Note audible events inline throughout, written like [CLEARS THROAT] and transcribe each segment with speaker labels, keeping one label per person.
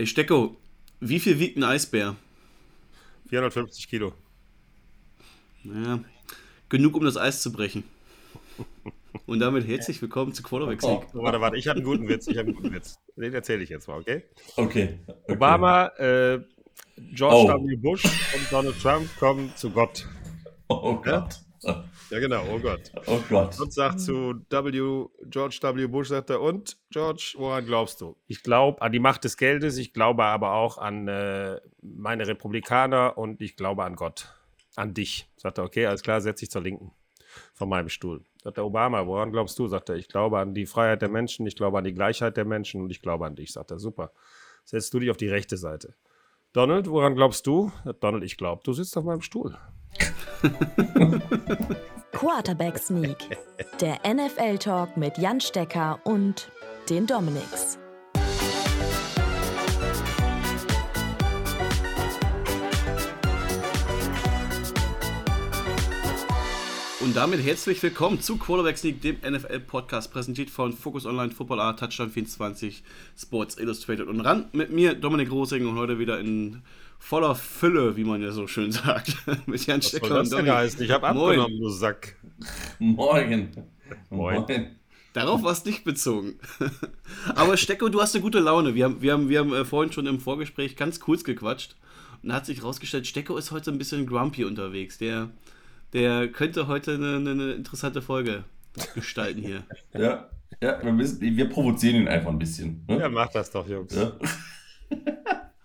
Speaker 1: Ey, Stecko, wie viel wiegt ein Eisbär?
Speaker 2: 450 Kilo.
Speaker 1: Naja, genug, um das Eis zu brechen. Und damit herzlich willkommen zu Quarterback League.
Speaker 2: Oh, warte, warte, ich habe einen guten Witz. Ich habe einen guten Witz. Den erzähle ich jetzt mal, okay?
Speaker 3: Okay. okay.
Speaker 2: Obama, äh, George oh. W. Bush und Donald Trump kommen zu Gott.
Speaker 3: Oh Gott.
Speaker 2: Ja, genau, oh Gott.
Speaker 3: Oh Gott.
Speaker 2: Und sagt zu W, George W. Bush, sagt er, und George, woran glaubst du? Ich glaube an die Macht des Geldes, ich glaube aber auch an äh, meine Republikaner und ich glaube an Gott. An dich. Sagt er, okay, alles klar, setz dich zur Linken von meinem Stuhl. Sagt der Obama, woran glaubst du? Sagt er, ich glaube an die Freiheit der Menschen, ich glaube an die Gleichheit der Menschen und ich glaube an dich. Sagt er, super. Setzt du dich auf die rechte Seite. Donald, woran glaubst du? Donald, ich glaube, du sitzt auf meinem Stuhl. [LAUGHS]
Speaker 4: Quarterback Sneak, der NFL Talk mit Jan Stecker und den Dominics.
Speaker 1: Und damit herzlich willkommen zu Quarterback Sneak, dem NFL-Podcast, präsentiert von Focus Online, Football Art, Touchdown 24, Sports Illustrated und ran mit mir, Dominik Rosing, und heute wieder in voller Fülle, wie man ja so schön sagt. [LAUGHS] Mit Jan
Speaker 2: Was das denn heißen? Ich habe abgenommen, du Sack.
Speaker 3: Morgen.
Speaker 1: Moin. Moin. Darauf war es nicht bezogen. [LAUGHS] Aber Stecko, du hast eine gute Laune. Wir haben, wir haben, wir haben äh, vorhin schon im Vorgespräch ganz kurz gequatscht. Und da hat sich rausgestellt, Stecko ist heute ein bisschen grumpy unterwegs. Der, der könnte heute eine, eine interessante Folge gestalten hier. [LAUGHS]
Speaker 3: Ja, ja wir, müssen, wir provozieren ihn einfach ein bisschen.
Speaker 2: Ne? Ja, mach das doch, Jungs. Ja.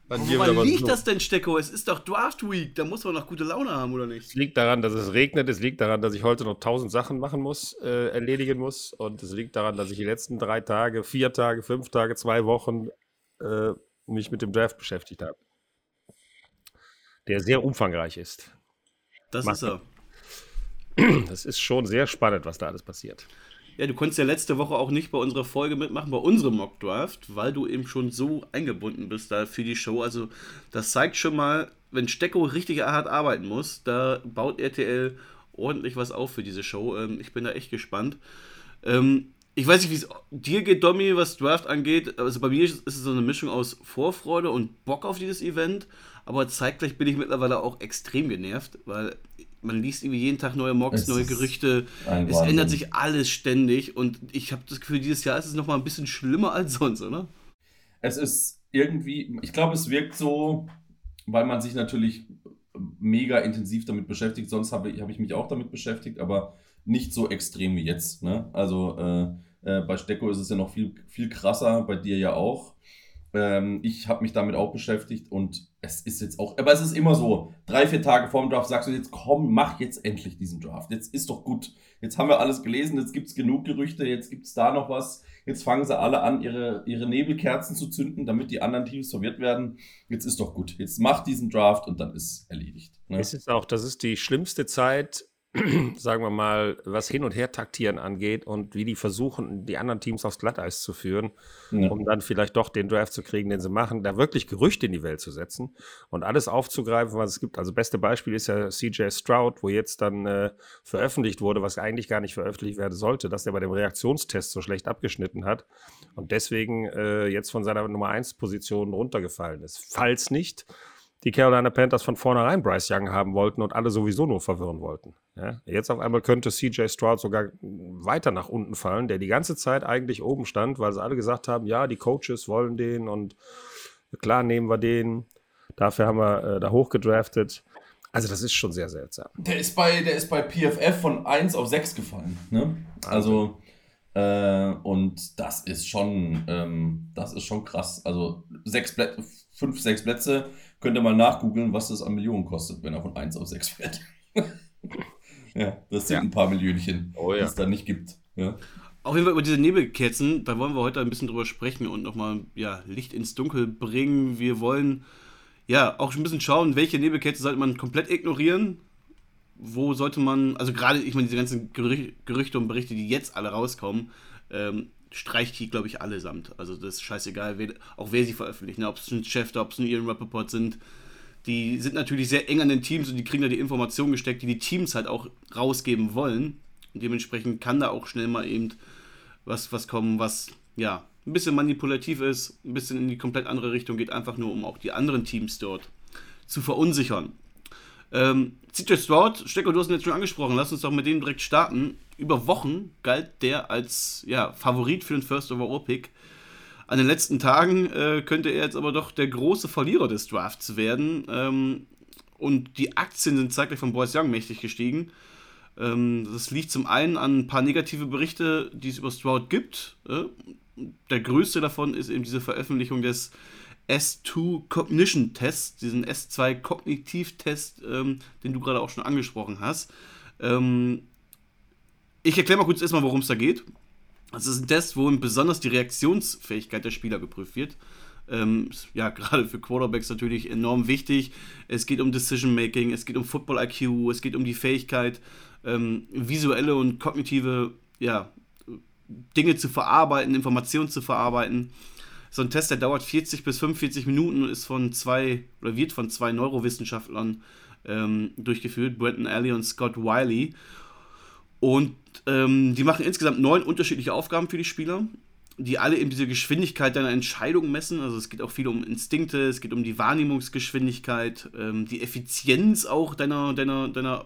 Speaker 1: Woran liegt das denn, Stecko? Es ist doch Draft Week, da muss man noch gute Laune haben, oder nicht?
Speaker 2: Es liegt daran, dass es regnet, es liegt daran, dass ich heute noch tausend Sachen machen muss, äh, erledigen muss und es liegt daran, dass ich die letzten drei Tage, vier Tage, fünf Tage, zwei Wochen äh, mich mit dem Draft beschäftigt habe. Der sehr umfangreich ist.
Speaker 1: Das Mach ist er.
Speaker 2: Das ist schon sehr spannend, was da alles passiert.
Speaker 1: Ja, du konntest ja letzte Woche auch nicht bei unserer Folge mitmachen, bei unserem Mock Draft, weil du eben schon so eingebunden bist da für die Show. Also, das zeigt schon mal, wenn Stecko richtig hart arbeiten muss, da baut RTL ordentlich was auf für diese Show. Ähm, ich bin da echt gespannt. Ähm, ich weiß nicht, wie es dir geht, Domi, was Draft angeht. Also bei mir ist es so eine Mischung aus Vorfreude und Bock auf dieses Event. Aber zeitgleich bin ich mittlerweile auch extrem genervt, weil man liest irgendwie jeden Tag neue Mocks, neue Gerüchte. Es ändert sich alles ständig und ich habe das Gefühl, dieses Jahr ist es nochmal ein bisschen schlimmer als sonst, oder?
Speaker 3: Es ist irgendwie, ich glaube, es wirkt so, weil man sich natürlich mega intensiv damit beschäftigt. Sonst habe ich, hab ich mich auch damit beschäftigt, aber nicht so extrem wie jetzt. Ne? Also äh, äh, bei Stecko ist es ja noch viel, viel krasser, bei dir ja auch. Ähm, ich habe mich damit auch beschäftigt und es ist jetzt auch, aber es ist immer so, drei, vier Tage vor dem Draft sagst du jetzt, komm, mach jetzt endlich diesen Draft. Jetzt ist doch gut. Jetzt haben wir alles gelesen, jetzt gibt es genug Gerüchte, jetzt gibt es da noch was. Jetzt fangen sie alle an, ihre, ihre Nebelkerzen zu zünden, damit die anderen Teams verwirrt werden. Jetzt ist doch gut. Jetzt mach diesen Draft und dann ist erledigt.
Speaker 2: Ne? Es ist auch, das ist die schlimmste Zeit [CLEARS THROAT] sagen wir mal, was Hin- und Her-Taktieren angeht und wie die versuchen, die anderen Teams aufs Glatteis zu führen, ja. um dann vielleicht doch den Draft zu kriegen, den sie machen, da wirklich Gerüchte in die Welt zu setzen und alles aufzugreifen, was es gibt. Also beste Beispiel ist ja CJ Stroud, wo jetzt dann äh, veröffentlicht wurde, was eigentlich gar nicht veröffentlicht werden sollte, dass er bei dem Reaktionstest so schlecht abgeschnitten hat und deswegen äh, jetzt von seiner Nummer 1 Position runtergefallen ist. Falls nicht, die Carolina Panthers von vornherein Bryce Young haben wollten und alle sowieso nur verwirren wollten. Ja, jetzt auf einmal könnte CJ Stroud sogar weiter nach unten fallen, der die ganze Zeit eigentlich oben stand, weil sie alle gesagt haben, ja, die Coaches wollen den und klar nehmen wir den. Dafür haben wir äh, da hochgedraftet. Also das ist schon sehr seltsam.
Speaker 3: Der ist bei, der ist bei PFF von 1 auf 6 gefallen. Ne? Also äh, und das ist schon, ähm, das ist schon krass. Also sechs Plätze, fünf, sechs Plätze Könnt ihr mal nachgoogeln, was das an Millionen kostet, wenn er von 1 auf 6 fährt. [LAUGHS] ja, das sind ja. ein paar Millionchen, oh, ja. die es da nicht gibt. Ja.
Speaker 1: Auf jeden Fall über diese Nebelkerzen, da wollen wir heute ein bisschen drüber sprechen und nochmal ja, Licht ins Dunkel bringen. Wir wollen ja auch ein bisschen schauen, welche Nebelkerze sollte man komplett ignorieren. Wo sollte man, also gerade, ich meine, diese ganzen Gerüchte und Berichte, die jetzt alle rauskommen, ähm, streicht die, glaube ich, allesamt. Also das ist scheißegal, wer, auch wer sie veröffentlicht. Ne? Ob es ein Chef, ob es ein Ian Rappaport sind. Die sind natürlich sehr eng an den Teams und die kriegen da die Informationen gesteckt, die die Teams halt auch rausgeben wollen. Und dementsprechend kann da auch schnell mal eben was, was kommen, was, ja, ein bisschen manipulativ ist, ein bisschen in die komplett andere Richtung geht, einfach nur um auch die anderen Teams dort zu verunsichern. Ähm, CJ Stroud, Stecker, du hast ihn jetzt schon angesprochen, lass uns doch mit dem direkt starten. Über Wochen galt der als ja, Favorit für den First Overall Pick. An den letzten Tagen äh, könnte er jetzt aber doch der große Verlierer des Drafts werden. Ähm, und die Aktien sind zeitgleich von Boys Young mächtig gestiegen. Ähm, das liegt zum einen an ein paar negative Berichte, die es über Stroud gibt. Äh, der größte davon ist eben diese Veröffentlichung des S2 Cognition Test, diesen S2 Kognitivtest, ähm, den du gerade auch schon angesprochen hast. Ähm, ich erkläre mal kurz erstmal, worum es da geht. Das ist ein Test, wo besonders die Reaktionsfähigkeit der Spieler geprüft wird. Ähm, ja, gerade für Quarterbacks natürlich enorm wichtig. Es geht um Decision Making, es geht um Football IQ, es geht um die Fähigkeit, ähm, visuelle und kognitive ja, Dinge zu verarbeiten, Informationen zu verarbeiten so ein Test, der dauert 40 bis 45 Minuten und ist von zwei oder wird von zwei Neurowissenschaftlern ähm, durchgeführt, Brenton Alley und Scott Wiley. Und ähm, die machen insgesamt neun unterschiedliche Aufgaben für die Spieler, die alle eben diese Geschwindigkeit deiner Entscheidung messen. Also es geht auch viel um Instinkte, es geht um die Wahrnehmungsgeschwindigkeit, ähm, die Effizienz auch deiner, deiner, deiner,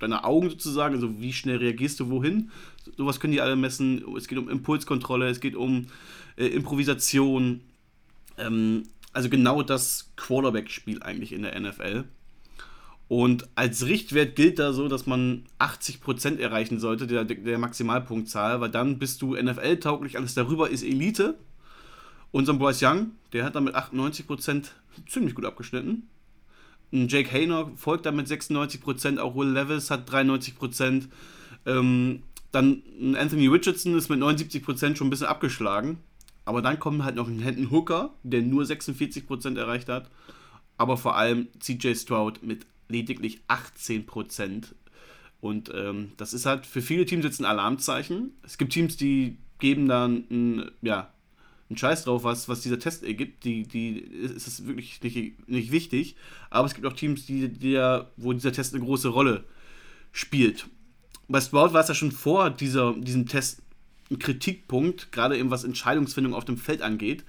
Speaker 1: deiner Augen sozusagen, also wie schnell reagierst du wohin. Sowas können die alle messen. Es geht um Impulskontrolle, es geht um äh, Improvisation. Ähm, also genau das Quarterback-Spiel eigentlich in der NFL. Und als Richtwert gilt da so, dass man 80% erreichen sollte, der, der Maximalpunktzahl, weil dann bist du NFL-tauglich, alles darüber ist Elite. Unser Bryce Young, der hat damit 98% ziemlich gut abgeschnitten. Jake Hayner folgt damit 96%, auch Will Levis hat 93%. Ähm, dann Anthony Richardson ist mit 79% schon ein bisschen abgeschlagen. Aber dann kommt halt noch ein Hendon Hooker, der nur 46% erreicht hat. Aber vor allem CJ Stroud mit lediglich 18%. Und ähm, das ist halt für viele Teams jetzt ein Alarmzeichen. Es gibt Teams, die geben dann ein, ja, einen Scheiß drauf, was, was dieser Test ergibt. Die, die ist es wirklich nicht, nicht wichtig. Aber es gibt auch Teams, die, die ja, wo dieser Test eine große Rolle spielt. Bei Stroud war es ja schon vor dieser, diesem Test ein Kritikpunkt, gerade eben was Entscheidungsfindung auf dem Feld angeht.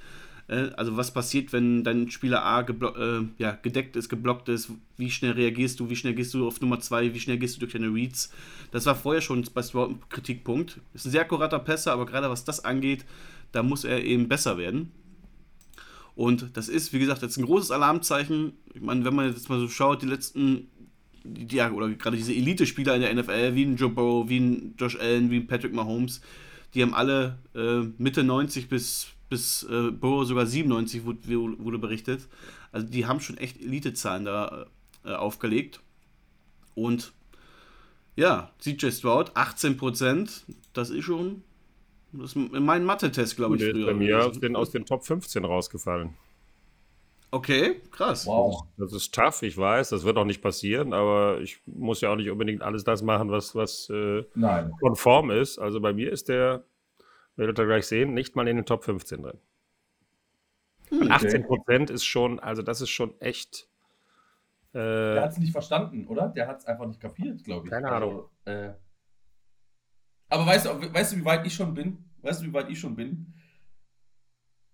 Speaker 1: Äh, also was passiert, wenn dein Spieler A äh, ja, gedeckt ist, geblockt ist, wie schnell reagierst du, wie schnell gehst du auf Nummer 2, wie schnell gehst du durch deine Reads. Das war vorher schon bei Stroud ein Kritikpunkt. Ist ein sehr akkurater Pässer, aber gerade was das angeht, da muss er eben besser werden. Und das ist, wie gesagt, jetzt ein großes Alarmzeichen. Ich meine, wenn man jetzt mal so schaut, die letzten, ja, oder gerade diese Elite-Spieler in der NFL, wie ein Joe Burrow, wie ein Josh Allen, wie ein Patrick Mahomes, die haben alle äh, Mitte 90 bis, bis äh, Burrow sogar 97 wurde, wurde, berichtet. Also die haben schon echt Elitezahlen da äh, aufgelegt. Und ja, CJ Stroud, 18%, das ist schon das ist mein Mathe-Test, glaube ich,
Speaker 2: früher. Bei mir aus den, aus den Top 15 rausgefallen.
Speaker 1: Okay, krass.
Speaker 2: Wow. Das ist tough, ich weiß, das wird auch nicht passieren, aber ich muss ja auch nicht unbedingt alles das machen, was, was äh, konform ist. Also bei mir ist der, werdet ihr gleich sehen, nicht mal in den Top 15 drin. Hm, okay. 18 Prozent ist schon, also das ist schon echt.
Speaker 3: Äh, der hat es nicht verstanden, oder? Der hat es einfach nicht kapiert, glaube ich.
Speaker 2: Keine Ahnung. Also, äh,
Speaker 3: aber weißt du, weißt du, wie weit ich schon bin? Weißt du, wie weit ich schon bin?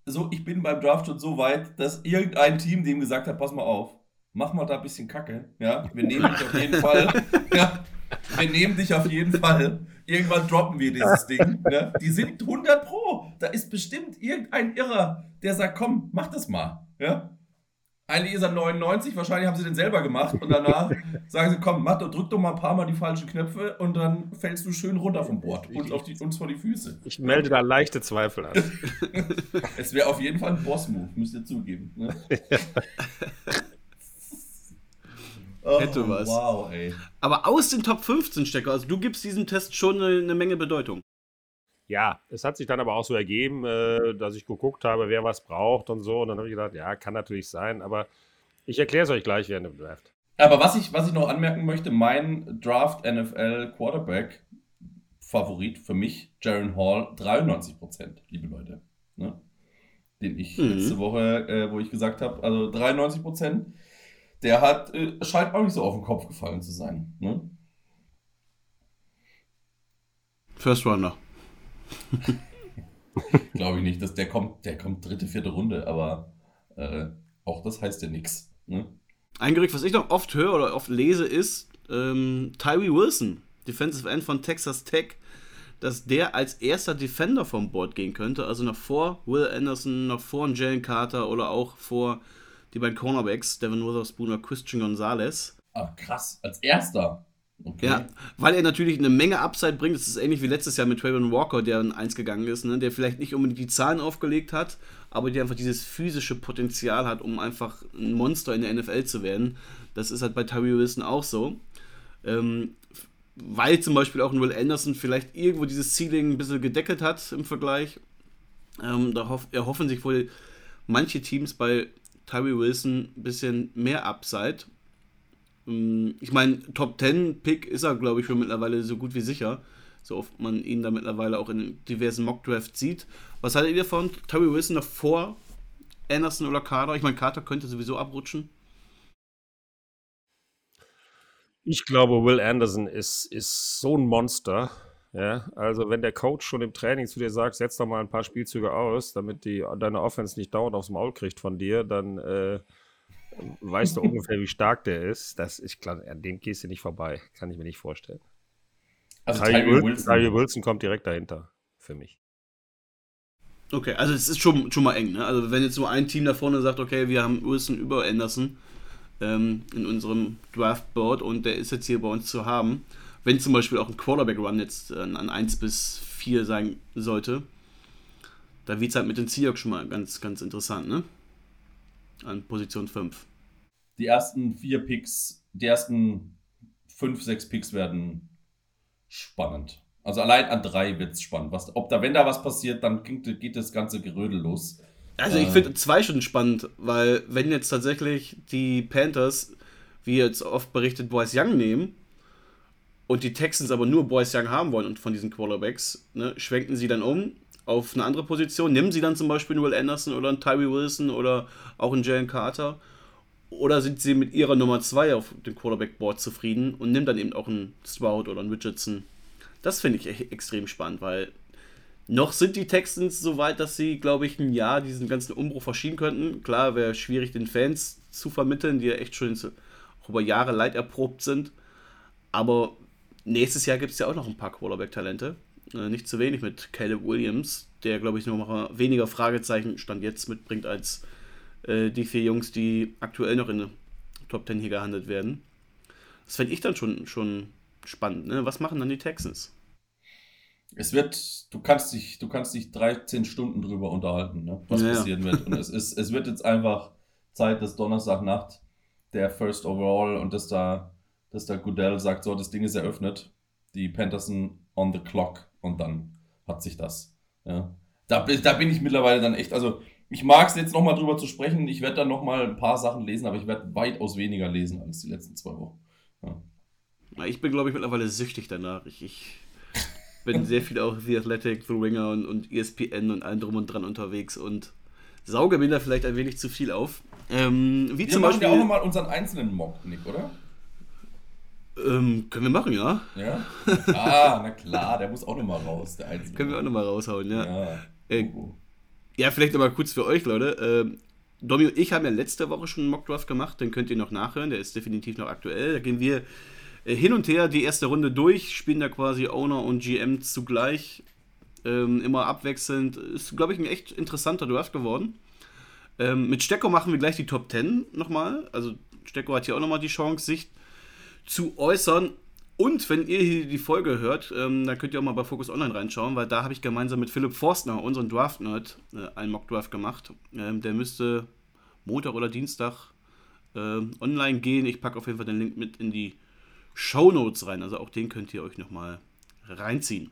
Speaker 3: So, ich bin beim Draft schon so weit, dass irgendein Team dem gesagt hat, pass mal auf, mach mal da ein bisschen Kacke, ja, wir nehmen dich auf jeden Fall, [LAUGHS] ja, wir nehmen dich auf jeden Fall, irgendwann droppen wir dieses Ding, ne? die sind 100 pro, da ist bestimmt irgendein Irrer, der sagt, komm, mach das mal, ja, eigentlich ist er 99, wahrscheinlich haben sie den selber gemacht und danach [LAUGHS] sagen sie, komm, mach, drück doch mal ein paar Mal die falschen Knöpfe und dann fällst du schön runter vom Bord und auf die, uns vor die Füße.
Speaker 2: Ich melde da leichte Zweifel an. [LAUGHS]
Speaker 3: es wäre auf jeden Fall ein Boss-Move, müsst ihr zugeben. Ne? [LAUGHS]
Speaker 1: oh, Hätte was. Wow, ey. Aber aus den Top 15 Stecker, also du gibst diesem Test schon eine, eine Menge Bedeutung.
Speaker 2: Ja, es hat sich dann aber auch so ergeben, äh, dass ich geguckt habe, wer was braucht und so. Und dann habe ich gedacht, ja, kann natürlich sein, aber ich erkläre es euch gleich während dem Draft.
Speaker 3: Aber was ich, was ich noch anmerken möchte, mein Draft NFL Quarterback Favorit für mich, Jaron Hall, 93%, liebe Leute. Ne? Den ich mhm. letzte Woche, äh, wo ich gesagt habe, also 93%, der hat, äh, scheint auch nicht so auf den Kopf gefallen zu sein. Ne?
Speaker 1: First Runner. [LAUGHS]
Speaker 3: Glaube ich nicht. Dass der kommt, der kommt dritte, vierte Runde, aber äh, auch das heißt ja nichts. Ne?
Speaker 1: Ein Gerücht, was ich noch oft höre oder oft lese, ist ähm, Tyree Wilson, Defensive End von Texas Tech, dass der als erster Defender vom Board gehen könnte, also noch vor Will Anderson, noch vor Jalen Carter oder auch vor die beiden Cornerbacks, Devin Witherspoon oder Christian Gonzalez.
Speaker 3: Ah, krass, als erster.
Speaker 1: Okay. Ja, weil er natürlich eine Menge Upside bringt. Das ist ähnlich wie letztes Jahr mit Trayvon Walker, der in 1 gegangen ist, ne? der vielleicht nicht unbedingt die Zahlen aufgelegt hat, aber der einfach dieses physische Potenzial hat, um einfach ein Monster in der NFL zu werden. Das ist halt bei Tyree Wilson auch so. Ähm, weil zum Beispiel auch ein Will Anderson vielleicht irgendwo dieses Ceiling ein bisschen gedeckelt hat im Vergleich. Ähm, da hoff, erhoffen sich wohl manche Teams bei Tyree Wilson ein bisschen mehr Upside. Ähm, ich meine, Top 10 Pick ist er, glaube ich, schon mittlerweile so gut wie sicher. So oft man ihn da mittlerweile auch in diversen Mock Drafts sieht. Was haltet ihr davon? Tyree Wilson noch vor Anderson oder Carter? Ich meine, Carter könnte sowieso abrutschen.
Speaker 2: Ich glaube, Will Anderson ist, ist so ein Monster. Ja, also wenn der Coach schon im Training zu dir sagt, setz doch mal ein paar Spielzüge aus, damit die, deine Offense nicht dauernd aufs Maul kriegt von dir, dann äh, weißt du [LAUGHS] ungefähr, wie stark der ist. Das ist klar, an dem gehst du nicht vorbei. Kann ich mir nicht vorstellen. Also Tyree Wilson, Wilson. Tyree Wilson kommt direkt dahinter, für mich.
Speaker 1: Okay, also es ist schon, schon mal eng, ne? Also wenn jetzt nur ein Team da vorne sagt, okay, wir haben Wilson über Anderson ähm, in unserem Draftboard und der ist jetzt hier bei uns zu haben, wenn zum Beispiel auch ein Quarterback-Run jetzt äh, an 1 bis 4 sein sollte, da wird es halt mit den Seahawks schon mal ganz, ganz interessant, ne? An Position 5.
Speaker 3: Die ersten vier Picks, die ersten 5, 6 Picks werden spannend. Also allein an drei wird es spannend. Was, ob da, wenn da was passiert, dann geht, geht das ganze Gerödel los.
Speaker 1: Also ich äh. finde zwei schon spannend, weil wenn jetzt tatsächlich die Panthers, wie jetzt oft berichtet, Boys Young nehmen und die Texans aber nur Boys Young haben wollen und von diesen Quarterbacks, ne, schwenken sie dann um auf eine andere Position, nehmen sie dann zum Beispiel einen Will Anderson oder einen Tyree Wilson oder auch einen Jalen Carter oder sind sie mit ihrer Nummer 2 auf dem Quarterback-Board zufrieden und nehmen dann eben auch einen Stroud oder einen Richardson. Das finde ich extrem spannend, weil noch sind die Texans so weit, dass sie, glaube ich, ein Jahr diesen ganzen Umbruch verschieben könnten. Klar, wäre schwierig, den Fans zu vermitteln, die ja echt schon über Jahre leid erprobt sind. Aber nächstes Jahr gibt es ja auch noch ein paar Quarterback-Talente. Äh, nicht zu wenig mit Caleb Williams, der, glaube ich, noch weniger Fragezeichen Stand jetzt mitbringt als äh, die vier Jungs, die aktuell noch in der Top 10 hier gehandelt werden. Das fände ich dann schon, schon spannend. Ne? Was machen dann die Texans?
Speaker 3: Es wird, du kannst dich, du kannst dich 13 Stunden drüber unterhalten, ne? was ja, passieren wird. Und es, ist, es wird jetzt einfach Zeit, dass Donnerstagnacht der First Overall und dass da, dass da Goodell sagt, so, das Ding ist eröffnet. Die Panthers on the clock und dann hat sich das. Ja. Da, da bin ich mittlerweile dann echt, also ich mag es jetzt nochmal drüber zu sprechen. Ich werde dann nochmal ein paar Sachen lesen, aber ich werde weitaus weniger lesen als die letzten zwei Wochen. Ja.
Speaker 1: Ich bin, glaube ich, mittlerweile süchtig danach. Ich, ich bin sehr viel auch The Athletic, The Ringer und, und ESPN und allem drum und dran unterwegs und sauge mir da vielleicht ein wenig zu viel auf. Ähm, wie
Speaker 3: wir zum machen Beispiel, ja auch nochmal unseren einzelnen Mock, Nick, oder?
Speaker 1: Ähm, können wir machen, ja.
Speaker 3: Ja? Ah, na klar, der muss auch nochmal raus, der
Speaker 1: einzelne. können wir auch nochmal raushauen, ja. Ja, äh, ja vielleicht nochmal kurz für euch, Leute. Ähm, Domi und ich haben ja letzte Woche schon einen Mockdraft gemacht, den könnt ihr noch nachhören, der ist definitiv noch aktuell. Da gehen wir äh, hin und her die erste Runde durch, spielen da quasi Owner und GM zugleich, ähm, immer abwechselnd. Ist, glaube ich, ein echt interessanter Draft geworden. Ähm, mit Stecko machen wir gleich die Top 10 nochmal. Also Stecko hat hier auch nochmal die Chance, sich zu äußern. Und wenn ihr hier die Folge hört, ähm, dann könnt ihr auch mal bei Focus Online reinschauen, weil da habe ich gemeinsam mit Philipp Forstner, unseren Draft-Nerd, äh, einen Mock-Draft gemacht. Ähm, der müsste Montag oder Dienstag äh, online gehen. Ich packe auf jeden Fall den Link mit in die Shownotes rein. Also auch den könnt ihr euch nochmal reinziehen.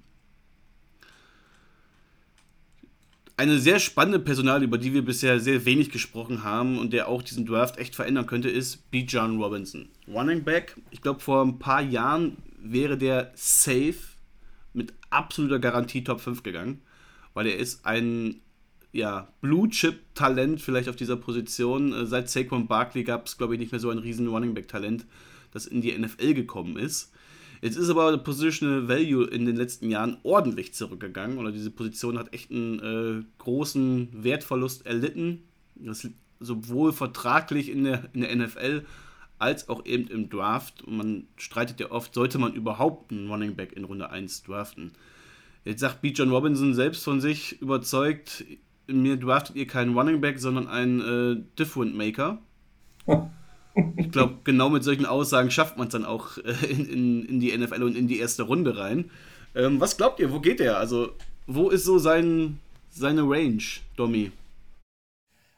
Speaker 1: Eine sehr spannende Personal, über die wir bisher sehr wenig gesprochen haben und der auch diesen Draft echt verändern könnte, ist B. John Robinson. Running Back, ich glaube vor ein paar Jahren wäre der safe mit absoluter Garantie Top 5 gegangen, weil er ist ein ja, Blue-Chip-Talent vielleicht auf dieser Position. Äh, seit Saquon Barkley gab es, glaube ich, nicht mehr so ein riesen Running Back-Talent das in die NFL gekommen ist. Jetzt ist aber Positional Value in den letzten Jahren ordentlich zurückgegangen oder diese Position hat echt einen äh, großen Wertverlust erlitten. Das sowohl vertraglich in der, in der NFL als auch eben im Draft. Und man streitet ja oft, sollte man überhaupt einen Running Back in Runde 1 draften. Jetzt sagt B. John Robinson selbst von sich überzeugt, mir draftet ihr keinen Running Back, sondern einen äh, Different Maker. [LAUGHS] Ich glaube, genau mit solchen Aussagen schafft man es dann auch äh, in, in, in, die NFL und in die erste Runde rein. Ähm, was glaubt ihr, wo geht er? Also, wo ist so sein, seine Range, Domi?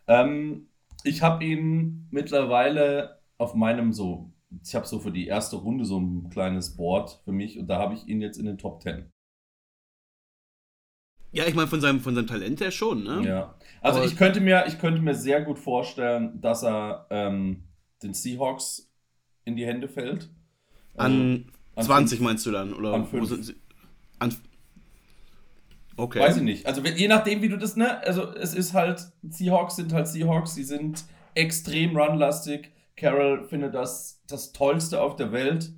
Speaker 3: Ähm, ich habe ihn mittlerweile auf meinem so, ich habe so für die erste Runde so ein kleines Board für mich und da habe ich ihn jetzt in den Top 10.
Speaker 1: Ja, ich meine, von seinem, von seinem Talent her schon, ne?
Speaker 3: Ja. Also Aber ich könnte mir, ich könnte mir sehr gut vorstellen, dass er ähm, den Seahawks in die Hände fällt.
Speaker 1: An, also, 20 fünf, meinst du dann? Oder
Speaker 3: an 5.
Speaker 1: An, okay.
Speaker 3: Weiß ich nicht. Also je nachdem, wie du das, ne? Also es ist halt, Seahawks sind halt Seahawks, sie sind extrem runlastig. Carol findet das das Tollste auf der Welt.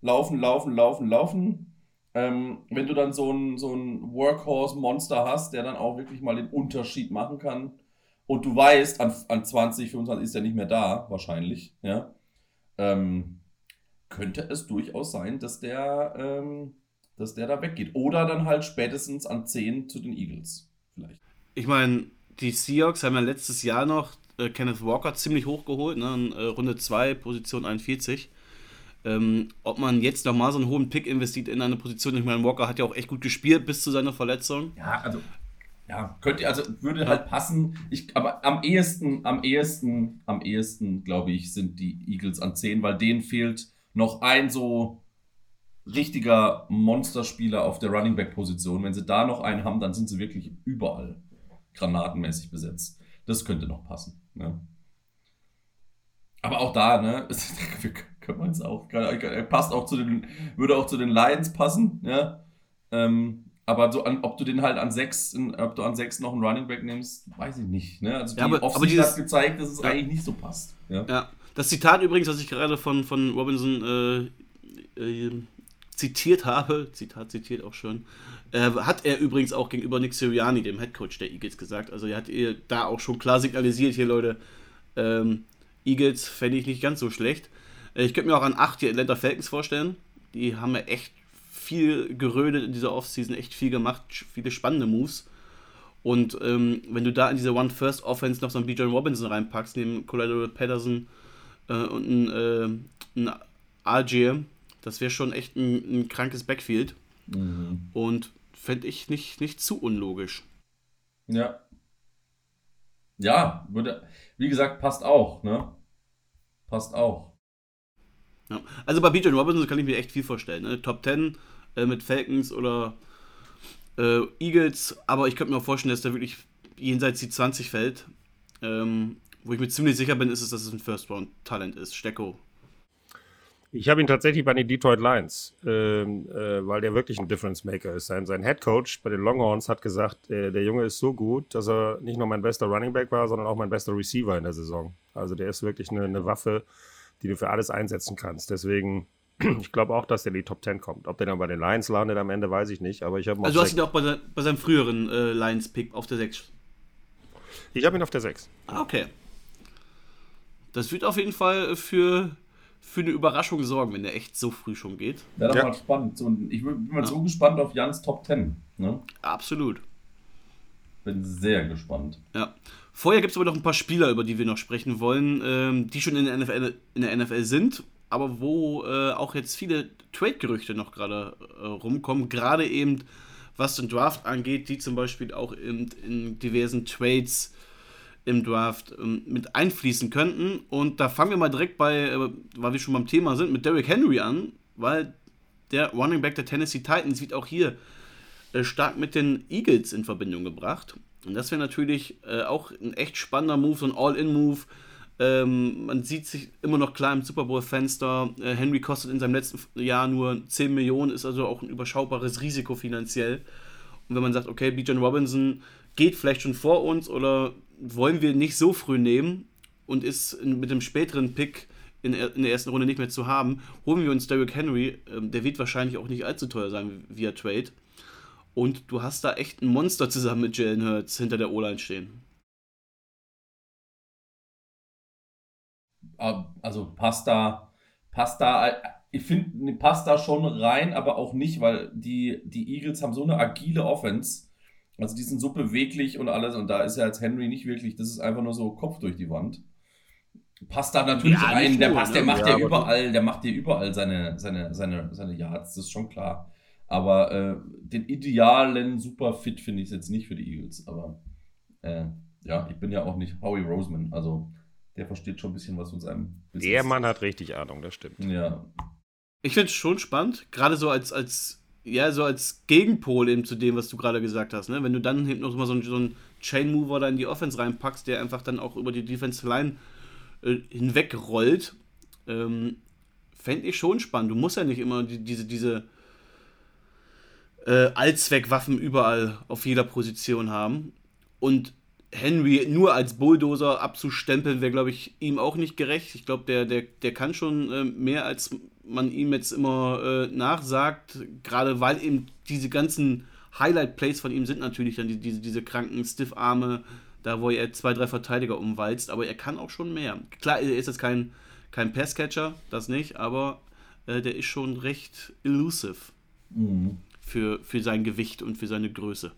Speaker 3: Laufen, laufen, laufen, laufen. Ähm, wenn du dann so ein, so ein Workhorse-Monster hast, der dann auch wirklich mal den Unterschied machen kann, und du weißt, an, an 20, 25 ist er nicht mehr da, wahrscheinlich, ja, ähm, könnte es durchaus sein, dass der, ähm, dass der da weggeht. Oder dann halt spätestens an 10 zu den Eagles, vielleicht.
Speaker 1: Ich meine, die Seahawks haben ja letztes Jahr noch äh, Kenneth Walker ziemlich hoch geholt, ne, in, äh, Runde 2, Position 41. Ähm, ob man jetzt nochmal so einen hohen Pick investiert in eine Position, ich meine, Walker hat ja auch echt gut gespielt bis zu seiner Verletzung.
Speaker 3: Ja, also ja, könnte, also würde halt passen. Ich, aber am ehesten, am ehesten, am ehesten, glaube ich, sind die Eagles an 10, weil denen fehlt noch ein so richtiger Monsterspieler auf der Running Back Position. Wenn sie da noch einen haben, dann sind sie wirklich überall granatenmäßig besetzt. Das könnte noch passen. Ne? Aber auch da, ne, [LAUGHS] können wir uns auch, passt auch zu den, würde auch zu den Lions passen, ja. Ähm, aber so an, ob du den halt an sechs, ob du an sechs noch einen Running Back nimmst, weiß ich nicht. Ne? Also die ja, aber, aber dieses, hat gezeigt, dass es ja. eigentlich nicht so passt. Ja?
Speaker 1: ja. Das Zitat übrigens, was ich gerade von, von Robinson äh, äh, zitiert habe, Zitat zitiert auch schon, äh, hat er übrigens auch gegenüber Nick Sirianni, dem Headcoach der Eagles, gesagt. Also er hat ihr da auch schon klar signalisiert, hier Leute, ähm, Eagles fände ich nicht ganz so schlecht. Äh, ich könnte mir auch an acht die Atlanta Falcons vorstellen. Die haben ja echt viel gerödet in dieser Offseason, echt viel gemacht, viele spannende Moves. Und ähm, wenn du da in diese One-First-Offense noch so einen Bijan Robinson reinpackst, neben Collateral Patterson äh, und ein, äh, ein RJ, das wäre schon echt ein, ein krankes Backfield. Mhm. Und fände ich nicht, nicht zu unlogisch.
Speaker 3: Ja. Ja, würde, wie gesagt, passt auch, ne? Passt auch.
Speaker 1: Ja. Also bei Bijan Robinson kann ich mir echt viel vorstellen. Ne? Top 10 äh, mit Falcons oder äh, Eagles, aber ich könnte mir auch vorstellen, dass der wirklich jenseits die 20 fällt. Ähm, wo ich mir ziemlich sicher bin, ist es, dass es ein First-Round-Talent ist. Stecko.
Speaker 2: Ich habe ihn tatsächlich bei den Detroit Lions, ähm, äh, weil der wirklich ein Difference Maker ist. Sein, sein Head Coach bei den Longhorns hat gesagt, äh, der Junge ist so gut, dass er nicht nur mein bester Running Back war, sondern auch mein bester Receiver in der Saison. Also der ist wirklich eine, eine Waffe, die du für alles einsetzen kannst. Deswegen [CLEARS THROAT] ich glaube auch, dass der in die Top 10 kommt. Ob der dann bei den Lions landet am Ende, weiß ich nicht. Aber ich habe
Speaker 1: Also, du hast ihn auch bei, bei seinem früheren äh, Lions-Pick auf der 6.
Speaker 2: Ich habe ihn auf der 6.
Speaker 1: Ah, okay. Das wird auf jeden Fall für, für eine Überraschung sorgen, wenn der echt so früh schon geht.
Speaker 3: Wäre doch ja. mal spannend. ich bin mal ja. so gespannt auf Jans Top 10. Ne?
Speaker 1: Absolut.
Speaker 3: Bin sehr gespannt.
Speaker 1: Ja. Vorher gibt es aber noch ein paar Spieler, über die wir noch sprechen wollen, ähm, die schon in der NFL, in der NFL sind aber wo äh, auch jetzt viele Trade-Gerüchte noch gerade äh, rumkommen, gerade eben was den Draft angeht, die zum Beispiel auch in, in diversen Trades im Draft ähm, mit einfließen könnten. Und da fangen wir mal direkt bei, äh, weil wir schon beim Thema sind, mit Derrick Henry an, weil der Running Back der Tennessee Titans wird auch hier stark mit den Eagles in Verbindung gebracht. Und das wäre natürlich äh, auch ein echt spannender Move, so ein All-In-Move ähm, man sieht sich immer noch klar im Super Bowl-Fenster. Äh, Henry kostet in seinem letzten Jahr nur 10 Millionen, ist also auch ein überschaubares Risiko finanziell. Und wenn man sagt, okay, Bijan Robinson geht vielleicht schon vor uns oder wollen wir nicht so früh nehmen und ist in, mit dem späteren Pick in, in der ersten Runde nicht mehr zu haben, holen wir uns Derrick Henry. Ähm, der wird wahrscheinlich auch nicht allzu teuer sein via Trade. Und du hast da echt ein Monster zusammen mit Jalen Hurts hinter der O-Line stehen.
Speaker 3: Also passt da, passt da, ich finde, passt da schon rein, aber auch nicht, weil die, die Eagles haben so eine agile Offense. Also die sind so beweglich und alles und da ist ja jetzt Henry nicht wirklich, das ist einfach nur so Kopf durch die Wand. Passt da natürlich ja, rein, der, passt, der ne? macht ja, ja überall, der macht dir überall seine, seine, seine, seine Yards, das ist schon klar. Aber äh, den idealen Superfit finde ich es jetzt nicht für die Eagles. Aber äh, ja, ich bin ja auch nicht Howie Roseman. Also der versteht schon ein bisschen was von seinem
Speaker 2: Business. Der Mann hat richtig Ahnung, das stimmt.
Speaker 3: Ja.
Speaker 1: Ich finde es schon spannend, gerade so als, als, ja, so als Gegenpol eben zu dem, was du gerade gesagt hast. Ne? Wenn du dann hinten noch mal so einen, so einen Chain Mover da in die Offense reinpackst, der einfach dann auch über die Defense Line äh, hinwegrollt, ähm, fände ich schon spannend. Du musst ja nicht immer die, diese, diese äh, Allzweckwaffen überall auf jeder Position haben. Und Henry nur als Bulldozer abzustempeln, wäre, glaube ich, ihm auch nicht gerecht. Ich glaube, der, der, der kann schon äh, mehr, als man ihm jetzt immer äh, nachsagt. Gerade weil eben diese ganzen Highlight-Plays von ihm sind natürlich dann die, diese, diese kranken Stiff-Arme, da wo er zwei, drei Verteidiger umwalzt. Aber er kann auch schon mehr. Klar, er ist jetzt kein, kein Passcatcher, das nicht, aber äh, der ist schon recht elusive. Mhm für, für sein Gewicht und für seine Größe.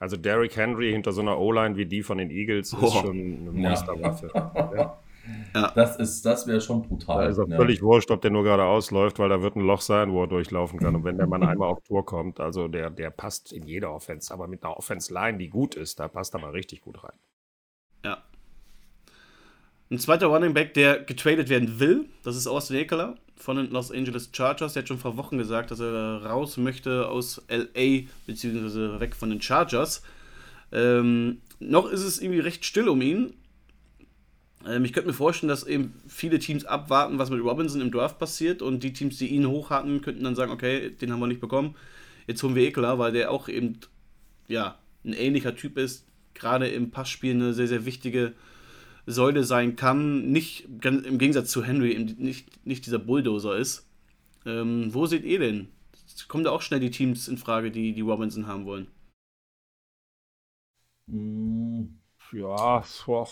Speaker 2: Also Derrick Henry hinter so einer O-Line wie die von den Eagles oh. ist schon eine Monsterwaffe. [LAUGHS]
Speaker 3: ja. Ja. Das, das wäre schon brutal.
Speaker 2: Da ist auch ja. völlig wurscht, ob der nur gerade ausläuft, weil da wird ein Loch sein, wo er durchlaufen kann. Und wenn der Mann einmal auf Tour kommt, also der, der passt in jede Offense, aber mit einer Offense-Line, die gut ist, da passt er mal richtig gut rein.
Speaker 1: Ein zweiter Running Back, der getradet werden will, das ist Austin Eckler von den Los Angeles Chargers. Der hat schon vor Wochen gesagt, dass er raus möchte aus LA, beziehungsweise weg von den Chargers. Ähm, noch ist es irgendwie recht still um ihn. Ähm, ich könnte mir vorstellen, dass eben viele Teams abwarten, was mit Robinson im Draft passiert und die Teams, die ihn hoch hatten, könnten dann sagen, okay, den haben wir nicht bekommen. Jetzt holen wir Ekler, weil der auch eben ja, ein ähnlicher Typ ist, gerade im Passspiel eine sehr, sehr wichtige Säule sein kann, nicht im Gegensatz zu Henry nicht, nicht dieser Bulldozer ist. Ähm, wo seht ihr denn? Kommen da auch schnell die Teams in Frage, die die Robinson haben wollen?
Speaker 3: Hm, ja, so.